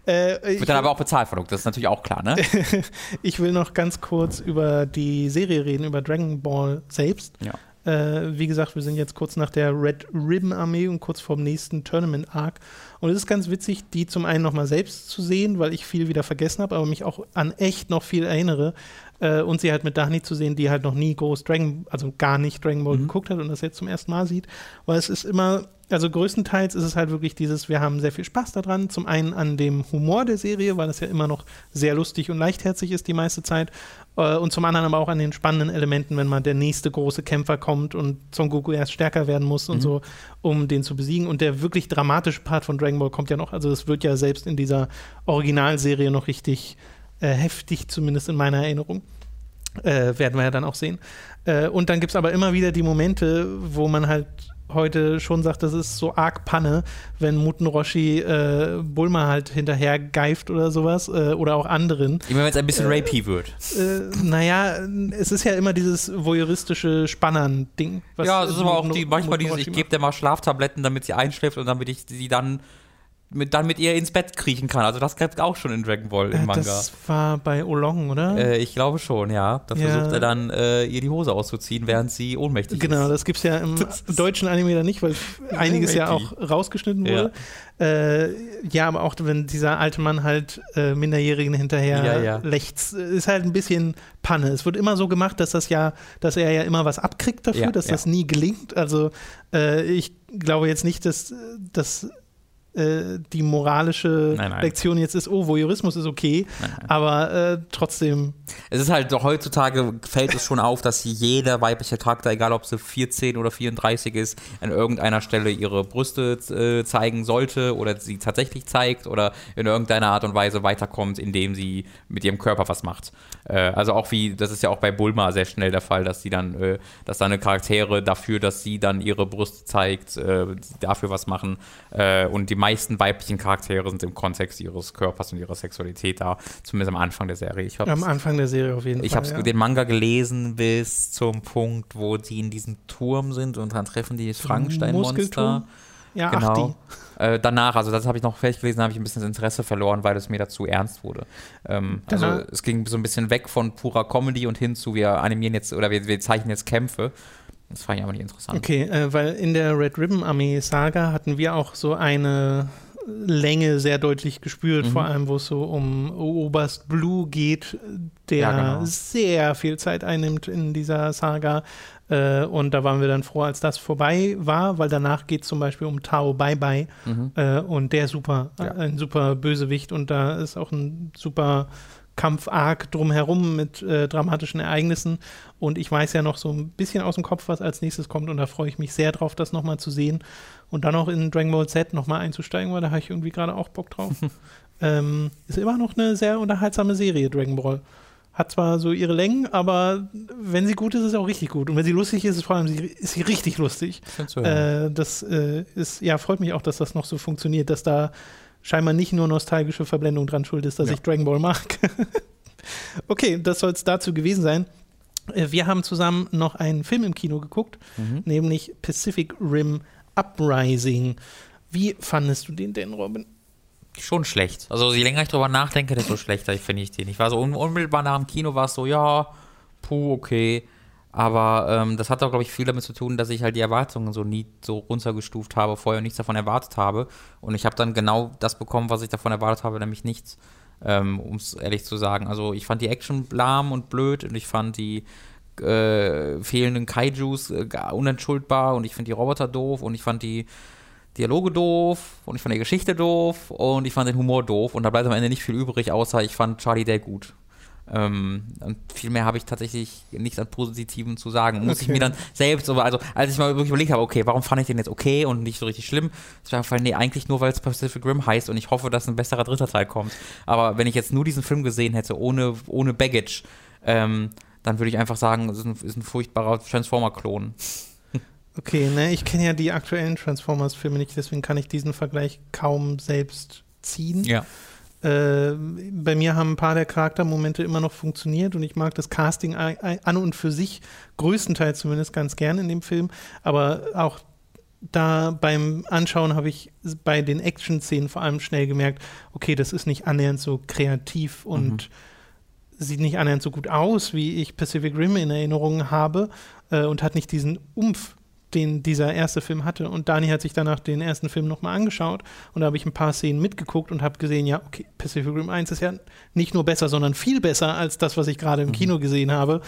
Äh, Wird dann aber auch bezahlt von Hooked, das ist natürlich auch klar, ne? ich will noch ganz kurz über die Serie reden, über Dragon Ball selbst. Ja. Äh, wie gesagt, wir sind jetzt kurz nach der Red Ribbon Armee und kurz vorm nächsten Tournament Arc. Und es ist ganz witzig, die zum einen nochmal selbst zu sehen, weil ich viel wieder vergessen habe, aber mich auch an echt noch viel erinnere. Äh, und sie halt mit Dani zu sehen, die halt noch nie groß Dragon, also gar nicht Dragon Ball mhm. geguckt hat und das jetzt zum ersten Mal sieht. Weil es ist immer, also größtenteils ist es halt wirklich dieses, wir haben sehr viel Spaß daran. Zum einen an dem Humor der Serie, weil das ja immer noch sehr lustig und leichtherzig ist die meiste Zeit. Äh, und zum anderen aber auch an den spannenden Elementen, wenn mal der nächste große Kämpfer kommt und Son Goku erst stärker werden muss und mhm. so, um den zu besiegen. Und der wirklich dramatische Part von Dragon Ball kommt ja noch, also es wird ja selbst in dieser Originalserie noch richtig äh, heftig, zumindest in meiner Erinnerung. Äh, werden wir ja dann auch sehen. Äh, und dann gibt es aber immer wieder die Momente, wo man halt heute schon sagt, das ist so arg Panne, wenn Muten Roshi äh, Bulma halt hinterher geift oder sowas äh, oder auch anderen. Immer wenn es ein bisschen äh, rapey wird. Äh, naja, es ist ja immer dieses voyeuristische Spannern-Ding. Ja, es ist aber auch die, manchmal dieses, ich gebe dir mal Schlaftabletten, damit sie einschläft und damit ich sie dann mit, dann mit ihr ins Bett kriechen kann. Also das gab auch schon in Dragon Ball im Manga. Das war bei Olong, oder? Äh, ich glaube schon, ja. Da ja. versucht er dann, äh, ihr die Hose auszuziehen, während sie ohnmächtig genau, ist. Genau, das gibt es ja im deutschen Anime dann nicht, weil einiges ja auch rausgeschnitten wurde. Ja. Äh, ja, aber auch wenn dieser alte Mann halt äh, Minderjährigen hinterher ja, ja. lächzt, ist halt ein bisschen Panne. Es wird immer so gemacht, dass das ja, dass er ja immer was abkriegt dafür, dass das nie gelingt. Also äh, ich glaube jetzt nicht, dass, dass äh, die moralische nein, nein. Lektion jetzt ist, oh, Voyeurismus ist okay, nein, aber äh, trotzdem. Es ist halt, heutzutage fällt es schon auf, dass jeder weibliche Charakter, egal ob sie 14 oder 34 ist, an irgendeiner Stelle ihre Brüste äh, zeigen sollte oder sie tatsächlich zeigt oder in irgendeiner Art und Weise weiterkommt, indem sie mit ihrem Körper was macht. Äh, also auch wie, das ist ja auch bei Bulma sehr schnell der Fall, dass sie dann, äh, dass seine Charaktere dafür, dass sie dann ihre Brüste zeigt, äh, dafür was machen und die meisten weiblichen Charaktere sind im Kontext ihres Körpers und ihrer Sexualität da, zumindest am Anfang der Serie. Am Anfang der Serie auf jeden Fall. Ich habe ja. den Manga gelesen bis zum Punkt, wo die in diesem Turm sind und dann treffen die das Frankenstein-Monster. Ja, genau. Äh, danach, also das habe ich noch fertig gelesen, habe ich ein bisschen das Interesse verloren, weil es mir dazu ernst wurde. Ähm, also es ging so ein bisschen weg von purer Comedy und hin zu wir animieren jetzt oder wir, wir zeichnen jetzt Kämpfe. Das fand ich aber nicht interessant. Okay, äh, weil in der Red Ribbon Armee Saga hatten wir auch so eine Länge sehr deutlich gespürt, mhm. vor allem wo es so um Oberst Blue geht, der ja, genau. sehr viel Zeit einnimmt in dieser Saga. Äh, und da waren wir dann froh, als das vorbei war, weil danach geht es zum Beispiel um Tao Bye Bye mhm. äh, und der super, ja. ein super Bösewicht und da ist auch ein super Kampf-Arc drumherum mit äh, dramatischen Ereignissen. Und ich weiß ja noch so ein bisschen aus dem Kopf, was als nächstes kommt. Und da freue ich mich sehr drauf, das nochmal zu sehen. Und dann auch in Dragon Ball Z nochmal einzusteigen, weil da habe ich irgendwie gerade auch Bock drauf. ähm, ist immer noch eine sehr unterhaltsame Serie, Dragon Ball. Hat zwar so ihre Längen, aber wenn sie gut ist, ist sie auch richtig gut. Und wenn sie lustig ist, ist, vor allem sie, ist sie richtig lustig. Äh, das äh, ist, ja, freut mich auch, dass das noch so funktioniert, dass da scheinbar nicht nur nostalgische Verblendung dran schuld ist, dass ja. ich Dragon Ball mag. okay, das soll es dazu gewesen sein. Äh, wir haben zusammen noch einen Film im Kino geguckt, mhm. nämlich Pacific Rim Uprising. Wie fandest du den denn, Robin? Schon schlecht. Also je länger ich drüber nachdenke, desto schlechter finde ich den. Ich war so unmittelbar nach dem Kino, war es so, ja, puh, okay. Aber ähm, das hat auch, glaube ich, viel damit zu tun, dass ich halt die Erwartungen so nie so runtergestuft habe, vorher nichts davon erwartet habe. Und ich habe dann genau das bekommen, was ich davon erwartet habe, nämlich nichts, ähm, um es ehrlich zu sagen. Also ich fand die Action lahm und blöd und ich fand die äh, fehlenden Kaijus äh, unentschuldbar und ich finde die Roboter doof und ich fand die Dialoge doof und ich fand die Geschichte doof und ich fand den Humor doof und da bleibt am Ende nicht viel übrig, außer ich fand Charlie Day gut. Ähm, und viel mehr habe ich tatsächlich nichts an Positiven zu sagen. Muss okay. ich mir dann selbst, also als ich mal wirklich überlegt habe, okay, warum fand ich den jetzt okay und nicht so richtig schlimm, ist mir nee, eigentlich nur, weil es Pacific Rim heißt und ich hoffe, dass ein besserer dritter Teil kommt. Aber wenn ich jetzt nur diesen Film gesehen hätte, ohne, ohne Baggage, ähm, dann würde ich einfach sagen, es ist ein, ist ein furchtbarer Transformer-Klon. Okay, ne, ich kenne ja die aktuellen Transformers-Filme nicht, deswegen kann ich diesen Vergleich kaum selbst ziehen. Ja. Äh, bei mir haben ein paar der Charaktermomente immer noch funktioniert und ich mag das Casting an und für sich größtenteils zumindest ganz gern in dem Film, aber auch da beim Anschauen habe ich bei den Action-Szenen vor allem schnell gemerkt, okay, das ist nicht annähernd so kreativ und mhm. sieht nicht annähernd so gut aus, wie ich Pacific Rim in Erinnerung habe äh, und hat nicht diesen Umf, den dieser erste Film hatte. Und Dani hat sich danach den ersten Film nochmal angeschaut und da habe ich ein paar Szenen mitgeguckt und habe gesehen, ja, okay, Pacific Rim 1 ist ja nicht nur besser, sondern viel besser als das, was ich gerade im mhm. Kino gesehen habe,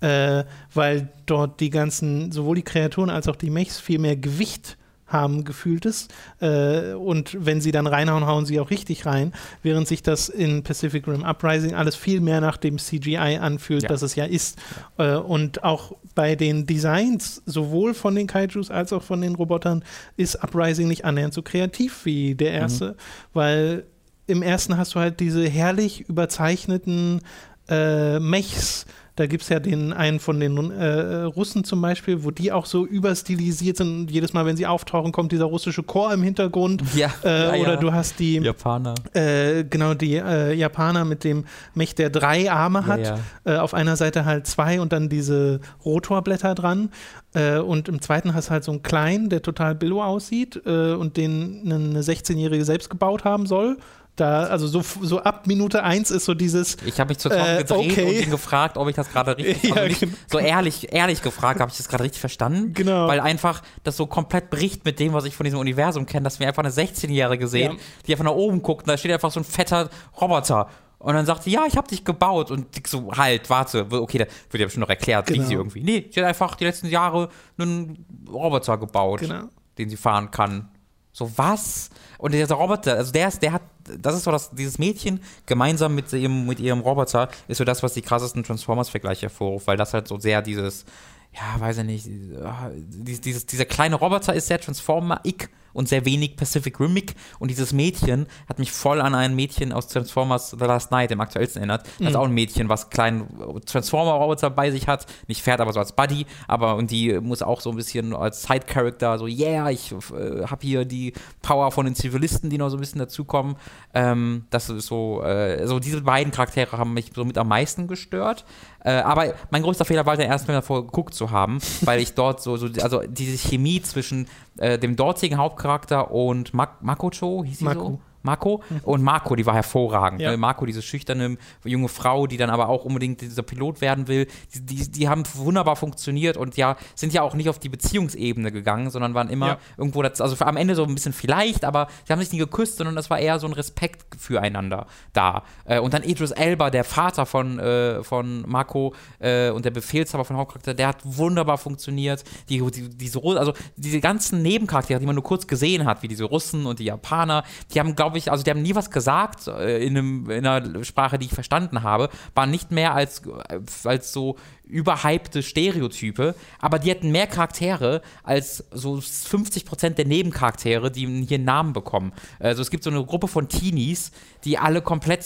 äh, weil dort die ganzen, sowohl die Kreaturen als auch die Mechs viel mehr Gewicht haben gefühltes. Äh, und wenn sie dann reinhauen, hauen sie auch richtig rein, während sich das in Pacific Rim Uprising alles viel mehr nach dem CGI anfühlt, ja. das es ja ist. Äh, und auch bei den Designs, sowohl von den Kaijus als auch von den Robotern, ist Uprising nicht annähernd so kreativ wie der mhm. erste, mhm. weil im ersten hast du halt diese herrlich überzeichneten äh, Mechs, da gibt es ja den einen von den äh, Russen zum Beispiel, wo die auch so überstilisiert sind. Und jedes Mal, wenn sie auftauchen, kommt dieser russische Chor im Hintergrund. Ja. Äh, ja oder ja. du hast die Japaner. Äh, genau, die äh, Japaner mit dem Mech, der drei Arme hat. Ja, äh, auf einer Seite halt zwei und dann diese Rotorblätter dran. Äh, und im zweiten hast du halt so einen kleinen, der total billo aussieht und den eine 16-Jährige selbst gebaut haben soll. Da, also so, so ab Minute 1 ist so dieses. Ich habe mich zu Tom äh, gedreht okay. und ihn gefragt, ob ich das gerade richtig, ja, also nicht, genau. so ehrlich, ehrlich gefragt, habe ich das gerade richtig verstanden? Genau. Weil einfach das so komplett bricht mit dem, was ich von diesem Universum kenne, dass wir einfach eine 16-Jährige sehen, ja. die einfach nach oben guckt und da steht einfach so ein fetter Roboter. Und dann sagt sie, ja, ich habe dich gebaut. Und ich so, halt, warte, okay, da wird ja bestimmt noch erklärt, genau. wie sie irgendwie. Nee, sie hat einfach die letzten Jahre einen Roboter gebaut, genau. den sie fahren kann. So, was? Und dieser Roboter, also der ist, der hat, das ist so das, dieses Mädchen gemeinsam mit ihrem, mit ihrem Roboter ist so das, was die krassesten Transformers-Vergleiche hervorruft, weil das halt so sehr dieses, ja, weiß ich nicht, dieses, dieser kleine Roboter ist sehr Transformer-ick und sehr wenig Pacific Rim-ick und dieses Mädchen hat mich voll an ein Mädchen aus Transformers The Last Night, dem aktuellsten erinnert. Das mhm. ist auch ein Mädchen, was kleinen Transformer-Roboter bei sich hat, nicht fährt, aber so als Buddy, aber und die muss auch so ein bisschen als Side-Character, so, yeah, ich äh, habe hier die Power von den Zivilisten, die noch so ein bisschen dazukommen. Ähm, das ist so, äh, also diese beiden Charaktere haben mich so mit am meisten gestört. Äh, aber mein größter Fehler war, den ersten Film davor geguckt zu haben, weil ich dort so, so also diese Chemie zwischen äh, dem dortigen Hauptcharakter und Mak Makocho, hieß sie Mako. so? Marco. Und Marco, die war hervorragend. Ja. Ne? Marco, diese schüchterne junge Frau, die dann aber auch unbedingt dieser Pilot werden will, die, die, die, haben wunderbar funktioniert und ja, sind ja auch nicht auf die Beziehungsebene gegangen, sondern waren immer ja. irgendwo, das, also am Ende so ein bisschen vielleicht, aber sie haben sich nie geküsst, sondern das war eher so ein Respekt füreinander da. Äh, und dann Idris Elba, der Vater von, äh, von Marco äh, und der Befehlshaber von Hauptcharakter, der hat wunderbar funktioniert. Die, die, diese, also diese ganzen Nebencharaktere, die man nur kurz gesehen hat, wie diese Russen und die Japaner, die haben, glaube glaube ich, also die haben nie was gesagt äh, in, einem, in einer Sprache, die ich verstanden habe, waren nicht mehr als, äh, als so überhypte Stereotype, aber die hatten mehr Charaktere als so 50% der Nebencharaktere, die hier einen Namen bekommen. Also es gibt so eine Gruppe von Teenies, die alle komplett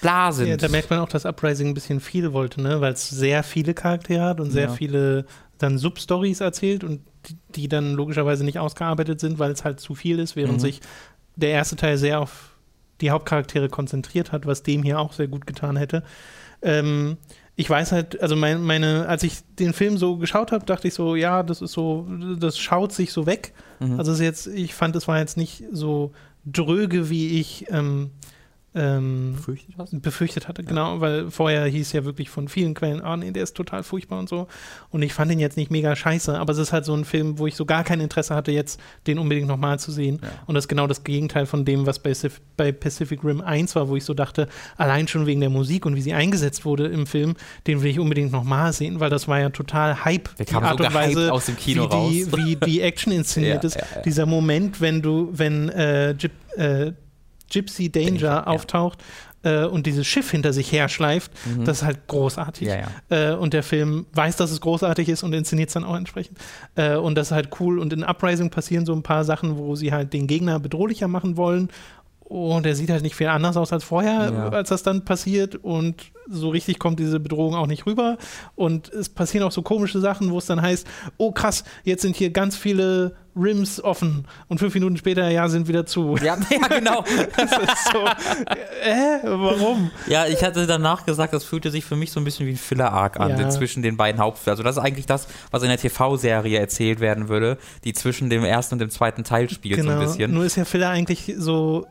bla sind. Ja, da merkt man auch, dass Uprising ein bisschen viel wollte, ne? weil es sehr viele Charaktere hat und sehr ja. viele dann Substories erzählt und die, die, dann logischerweise nicht ausgearbeitet sind, weil es halt zu viel ist, während mhm. sich der erste Teil sehr auf die Hauptcharaktere konzentriert hat, was dem hier auch sehr gut getan hätte. Ähm, ich weiß halt, also mein, meine, als ich den Film so geschaut habe, dachte ich so, ja, das ist so, das schaut sich so weg. Mhm. Also jetzt, ich fand, es war jetzt nicht so dröge, wie ich ähm, ähm, befürchtet, hast? befürchtet hatte, ja. genau, weil vorher hieß ja wirklich von vielen Quellen, ah nee, der ist total furchtbar und so. Und ich fand ihn jetzt nicht mega scheiße, aber es ist halt so ein Film, wo ich so gar kein Interesse hatte, jetzt den unbedingt nochmal zu sehen. Ja. Und das ist genau das Gegenteil von dem, was bei, bei Pacific Rim 1 war, wo ich so dachte, allein schon wegen der Musik und wie sie eingesetzt wurde im Film, den will ich unbedingt nochmal sehen, weil das war ja total Hype. Der kam die Art so und Weise, aus dem Kino wie die, wie die Action inszeniert ja, ist. Dieser Moment, wenn du, wenn äh, Jip, äh, Gypsy Danger ja. auftaucht äh, und dieses Schiff hinter sich herschleift, mhm. das ist halt großartig. Ja, ja. Äh, und der Film weiß, dass es großartig ist und inszeniert es dann auch entsprechend. Äh, und das ist halt cool. Und in Uprising passieren so ein paar Sachen, wo sie halt den Gegner bedrohlicher machen wollen. Und er sieht halt nicht viel anders aus als vorher, als das dann passiert. Und so richtig kommt diese Bedrohung auch nicht rüber. Und es passieren auch so komische Sachen, wo es dann heißt, oh krass, jetzt sind hier ganz viele Rims offen und fünf Minuten später, ja, sind wieder zu. Ja, ja genau. das ist so, äh, warum? Ja, ich hatte danach gesagt, das fühlte sich für mich so ein bisschen wie ein Filler-Arc an, ja. zwischen den beiden Hauptfilmen. Also das ist eigentlich das, was in der TV-Serie erzählt werden würde, die zwischen dem ersten und dem zweiten Teil spielt genau. so ein genau. bisschen. Nur ist ja Filler eigentlich so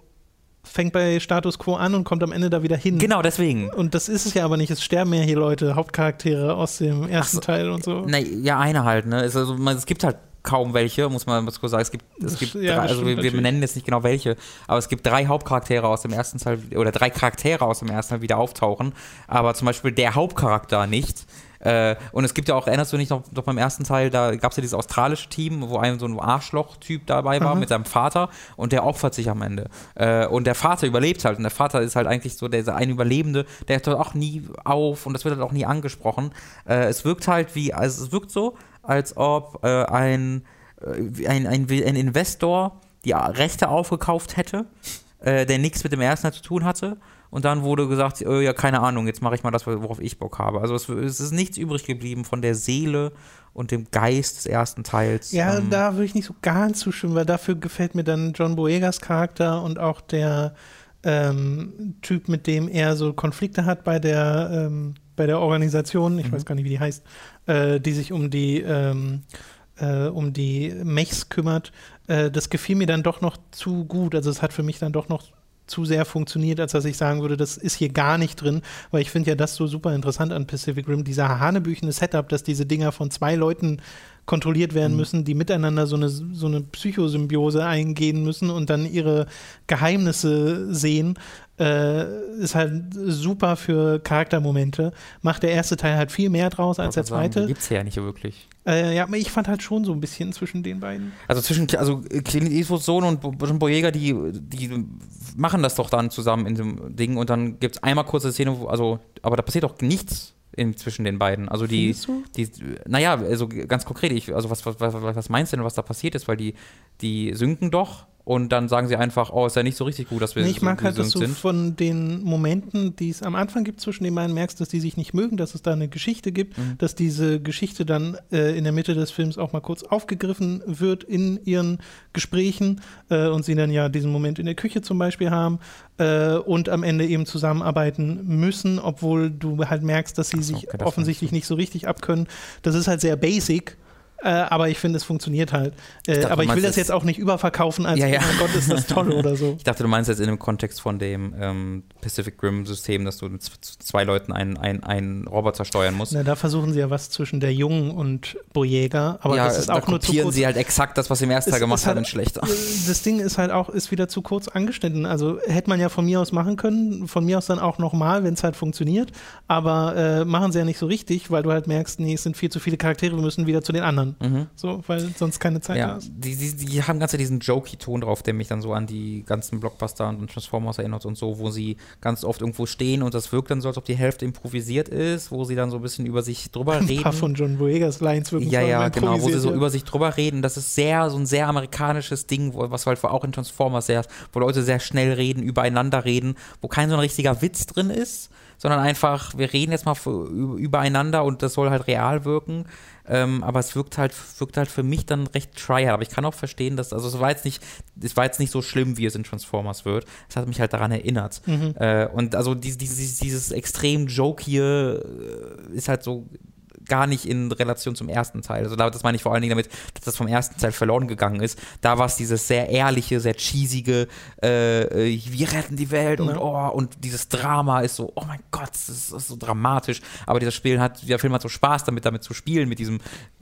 fängt bei Status Quo an und kommt am Ende da wieder hin. Genau, deswegen. Und das ist es ja aber nicht. Es sterben ja hier Leute, Hauptcharaktere aus dem ersten so, Teil und so. Na, ja, eine halt, ne? Es, also, es gibt halt kaum welche, muss man kurz sagen. Es gibt, es gibt Ja, drei, also stimmt wir, natürlich. nennen jetzt nicht genau welche, aber es gibt drei Hauptcharaktere aus dem ersten Teil, oder drei Charaktere aus dem ersten Teil wieder auftauchen, aber zum Beispiel der Hauptcharakter nicht. Äh, und es gibt ja auch, erinnerst du dich noch, noch beim ersten Teil, da gab es ja dieses australische Team, wo ein so ein Arschloch-Typ dabei war Aha. mit seinem Vater und der opfert sich am Ende. Äh, und der Vater überlebt halt und der Vater ist halt eigentlich so der, der ein Überlebende, der hört auch nie auf und das wird halt auch nie angesprochen. Äh, es wirkt halt wie, also es wirkt so, als ob äh, ein, äh, ein, ein, ein Investor die Rechte aufgekauft hätte, äh, der nichts mit dem ersten Teil zu tun hatte. Und dann wurde gesagt, äh, ja, keine Ahnung, jetzt mache ich mal das, worauf ich Bock habe. Also es, es ist nichts übrig geblieben von der Seele und dem Geist des ersten Teils. Ja, Ähm, da würde ich nicht so ganz zustimmen, weil dafür gefällt mir dann John Boyegas Charakter und auch der ähm, Typ, mit dem er so Konflikte hat bei der, ähm, bei der Organisation, ich Mhm. weiß gar nicht, wie die heißt, äh, die sich um die, ähm, äh, um die Mechs kümmert. Äh, das gefiel mir dann doch noch zu gut. Also es hat für mich dann doch noch zu sehr funktioniert, als dass ich sagen würde, das ist hier gar nicht drin, weil ich finde ja das so super interessant an Pacific Rim, dieser hanebüchene Setup, dass diese Dinger von zwei Leuten kontrolliert werden Mhm. müssen, die miteinander so eine, so eine Psychosymbiose eingehen müssen und dann ihre Geheimnisse sehen, äh, ist halt super für Charaktermomente. Macht der erste Teil halt viel mehr draus als der sagen, zweite. Die gibt's ja nicht wirklich. Äh, ja, aber ich fand halt schon so ein bisschen zwischen den beiden. Also zwischen also Clint Eastwoods Sohn und John Boyega, die, die machen das doch dann zusammen in dem Ding und dann gibt es einmal kurze Szene, wo, also, aber da passiert doch nichts in, zwischen den beiden. Also die, die, naja, also ganz konkret, ich, also was, was, was, was meinst du denn, was da passiert ist? Weil die, die synken doch und dann sagen sie einfach, oh, ist ja nicht so richtig gut, dass wir Nee, ich mag so halt, dass du sind. von den Momenten, die es am Anfang gibt zwischen den beiden, merkst, dass die sich nicht mögen, dass es da eine Geschichte gibt, Mhm. dass diese Geschichte dann äh, in der Mitte des Films auch mal kurz aufgegriffen wird in ihren Gesprächen äh, und sie dann ja diesen Moment in der Küche zum Beispiel haben äh, und am Ende eben zusammenarbeiten müssen, obwohl du halt merkst, dass sie so, sich okay, offensichtlich nicht so richtig abkönnen. Das ist halt sehr basic. Äh, aber ich finde, es funktioniert halt. Äh, dachte, aber ich will das jetzt auch nicht überverkaufen als, Ja, ja. oh mein Gott, ist das toll oder so. Ich dachte, du meinst jetzt in dem Kontext von dem ähm, Pacific Rim-System, dass du mit zwei Leuten einen, einen, einen Roboter steuern musst. Na, da versuchen sie ja was zwischen der Jungen und Boyega, aber ja, das ist da auch nur zu kurz. sie halt exakt das, was sie im ersten Teil gemacht halt- haben, in schlechter. Das Ding ist halt auch, ist wieder zu kurz angeschnitten. Also hätte man ja von mir aus machen können, von mir aus dann auch nochmal, wenn es halt funktioniert, aber äh, machen sie ja nicht so richtig, weil du halt merkst, nee, es sind viel zu viele Charaktere, wir müssen wieder zu den anderen. Mhm. So, weil sonst keine Zeit Ja, ist. die, die, die haben ganz diesen jokey-Ton drauf, der mich dann so an die ganzen Blockbuster und Transformers erinnert und so, wo sie ganz oft irgendwo stehen und das wirkt dann so, als ob die Hälfte improvisiert ist, wo sie dann so ein bisschen über sich drüber Ein reden. paar von John Boyegas Lines wirklich ja, ja, genau, wo sie so über sich drüber reden. Das ist sehr, so ein sehr amerikanisches Ding, wo, was halt auch in Transformers sehr, wo Leute sehr schnell reden, übereinander reden, wo kein so ein richtiger Witz drin ist, sondern einfach, wir reden jetzt mal für, übereinander und das soll halt real wirken. Ähm, aber es wirkt halt, wirkt halt für mich dann recht tryhard. Aber ich kann auch verstehen, dass, also es war jetzt nicht, es war jetzt nicht so schlimm, wie es in Transformers wird. Es hat mich halt daran erinnert. Mhm. Äh, und also dieses, dieses, dieses extrem Jokie äh, ist halt so gar nicht in Relation zum ersten Teil. Also da- das meine ich vor allen Dingen damit, dass das vom ersten Teil verloren gegangen ist. Da war es dieses sehr ehrliche, sehr cheesige, äh, äh, wir retten die Welt und Ja. oh, und dieses Drama ist so, oh mein Gott, das ist, das ist so dramatisch. Aber dieser Spiel hat, der Film hat so Spaß damit, damit zu spielen, mit diesem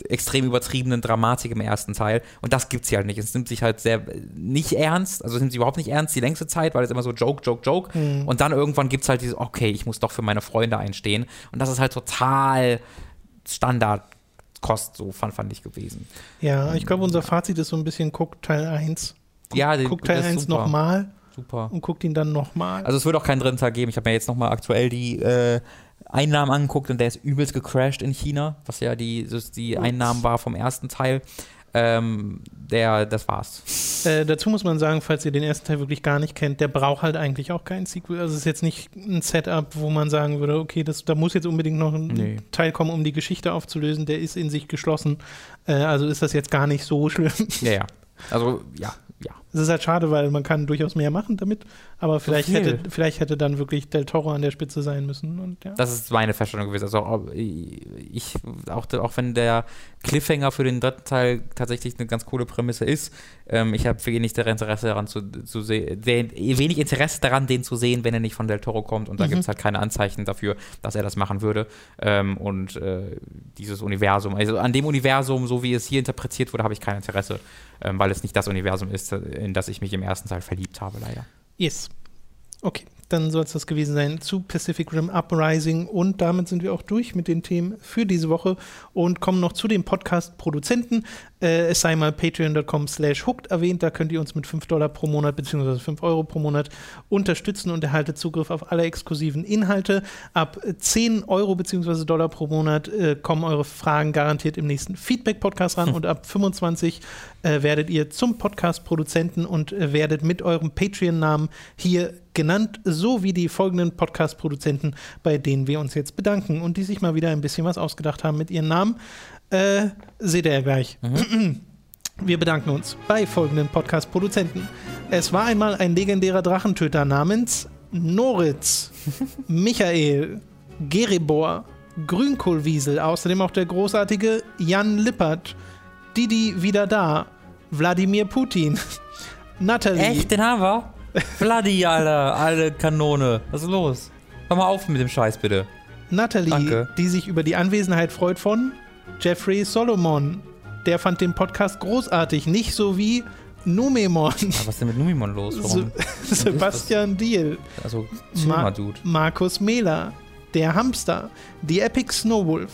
extrem übertriebenen Dramatik im ersten Teil. Und das gibt's hier halt nicht. Es nimmt sich halt sehr nicht ernst, also es nimmt sich überhaupt nicht ernst die längste Zeit, weil es immer so Joke, Joke, Joke. Mhm. Und dann irgendwann gibt's halt dieses, okay, ich muss doch für meine Freunde einstehen. Und das ist halt total Standardkost, so fand, fand ich gewesen. Ja, ich glaube, unser Fazit ist so ein bisschen, guck Teil 1. Guck, Ja, den- guck Teil das ist 1 super. nochmal Super. und guck ihn dann nochmal. Also es wird auch keinen dritten Teil geben. Ich habe mir jetzt nochmal aktuell die äh, Einnahmen angeguckt und der ist übelst gecrashed in China, was ja die, die. Einnahmen war vom ersten Teil. Ähm, der, das war's. Äh, dazu muss man sagen, falls ihr den ersten Teil wirklich gar nicht kennt, der braucht halt eigentlich auch keinen Sequel. Also es ist jetzt nicht ein Setup, wo man sagen würde, okay, das, da muss jetzt unbedingt noch ein Nee. Teil kommen, um die Geschichte aufzulösen. Der ist in sich geschlossen. Äh, also ist das jetzt gar nicht so schlimm. Ja, ja. Also, ja, ja. Es ist halt schade, weil man kann durchaus mehr machen damit, aber vielleicht, viel. hätte, vielleicht hätte dann wirklich Del Toro an der Spitze sein müssen. Und, ja. Das ist meine Feststellung gewesen. Also auch, ich, auch, auch wenn der Cliffhanger für den dritten Teil tatsächlich eine ganz coole Prämisse ist, ähm, ich habe wenig Interesse daran zu, zu sehen, wenig Interesse daran, den zu sehen, wenn er nicht von Del Toro kommt und da Mhm. gibt es halt keine Anzeichen dafür, dass er das machen würde. Ähm, und äh, dieses Universum, also an dem Universum, so wie es hier interpretiert wurde, habe ich kein Interesse, ähm, weil es nicht das Universum ist, in das ich mich im ersten Teil verliebt habe, leider. Yes. Okay, dann soll es das gewesen sein zu Pacific Rim Uprising und damit sind wir auch durch mit den Themen für diese Woche und kommen noch zu den Podcast-Produzenten. Äh, es sei mal patreon.com slash hooked erwähnt, da könnt ihr uns mit 5 Dollar pro Monat bzw. 5 Euro pro Monat unterstützen und erhaltet Zugriff auf alle exklusiven Inhalte. Ab 10 Euro bzw. Dollar pro Monat äh, kommen eure Fragen garantiert im nächsten Feedback-Podcast ran und ab 25 äh, werdet ihr zum Podcast-Produzenten und äh, werdet mit eurem Patreon-Namen hier genannt, so wie die folgenden Podcast-Produzenten, bei denen wir uns jetzt bedanken und die sich mal wieder ein bisschen was ausgedacht haben mit ihren Namen. Äh, seht ihr ja gleich. Wir bedanken uns bei folgenden Podcast-Produzenten. Es war einmal ein legendärer Drachentöter namens Noritz, Michael, Geribor, Grünkohlwiesel, außerdem auch der großartige Jan Lippert, Didi wieder da, Wladimir Putin, Natalie, den haben wir? Vladi, Alter, alle Kanone. Was ist los? Hör mal auf mit dem Scheiß, bitte. Natalie, Danke. die sich über die Anwesenheit freut von Jeffrey Solomon. Der fand den Podcast großartig, nicht so wie Numemon, Aber was ist denn mit Numimon los? Warum? Sebastian Diel, Also, Ma Dude. Markus Mehler, der Hamster, die Epic Snowwolf,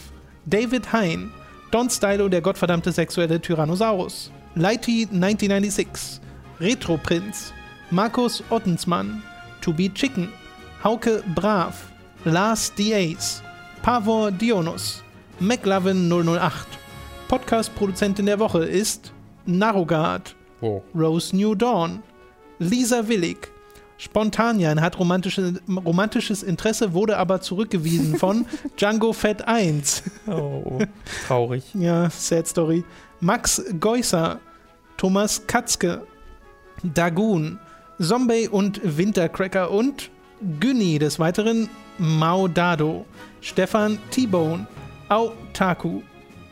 David Hein, Don Stylo, der gottverdammte sexuelle Tyrannosaurus, Lighty 1996, Retro Prinz, Markus Ottensmann, To Be Chicken, Hauke Brav, Lars D. Ace, Pavor Dionus, McLovin 008. Podcast-Produzentin der Woche ist Narogard, Wow. Rose New Dawn, Lisa Willig. Spontanjan hat romantische, romantisches Interesse, wurde aber zurückgewiesen von Django Fett 1. Oh, traurig. Ja, sad story. Max Geusser, Thomas Katzke, Dagoon, Zombie und Wintercracker und Günni des Weiteren Mao Dado, Stefan T-Bone, Au Taku,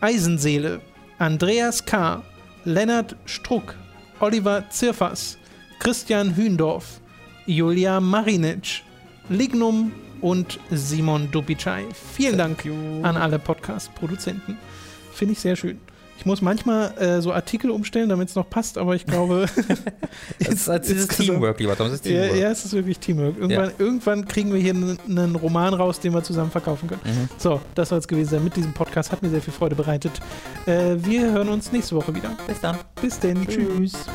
Eisenseele, Andreas K., Lennart Struck, Oliver Zirfas, Christian Hühndorf, Julia Marinic, Lignum und Simon Dubicai. Vielen Dank an alle Podcast-Produzenten. Finde ich sehr schön. Ich muss manchmal äh, so Artikel umstellen, damit es noch passt, aber ich glaube. Das ist, das ist Teamwork, lieber Tom. Das ist Ja, Teamwork. ja, es ist wirklich Teamwork. Irgendwann, irgendwann kriegen wir hier einen, einen Roman raus, den wir zusammen verkaufen können. Mhm. So, das soll es gewesen sein mit diesem Podcast. Hat mir sehr viel Freude bereitet. Äh, wir hören uns nächste Woche wieder. Bis dann. Bis denn. Tschüss. Tschüss.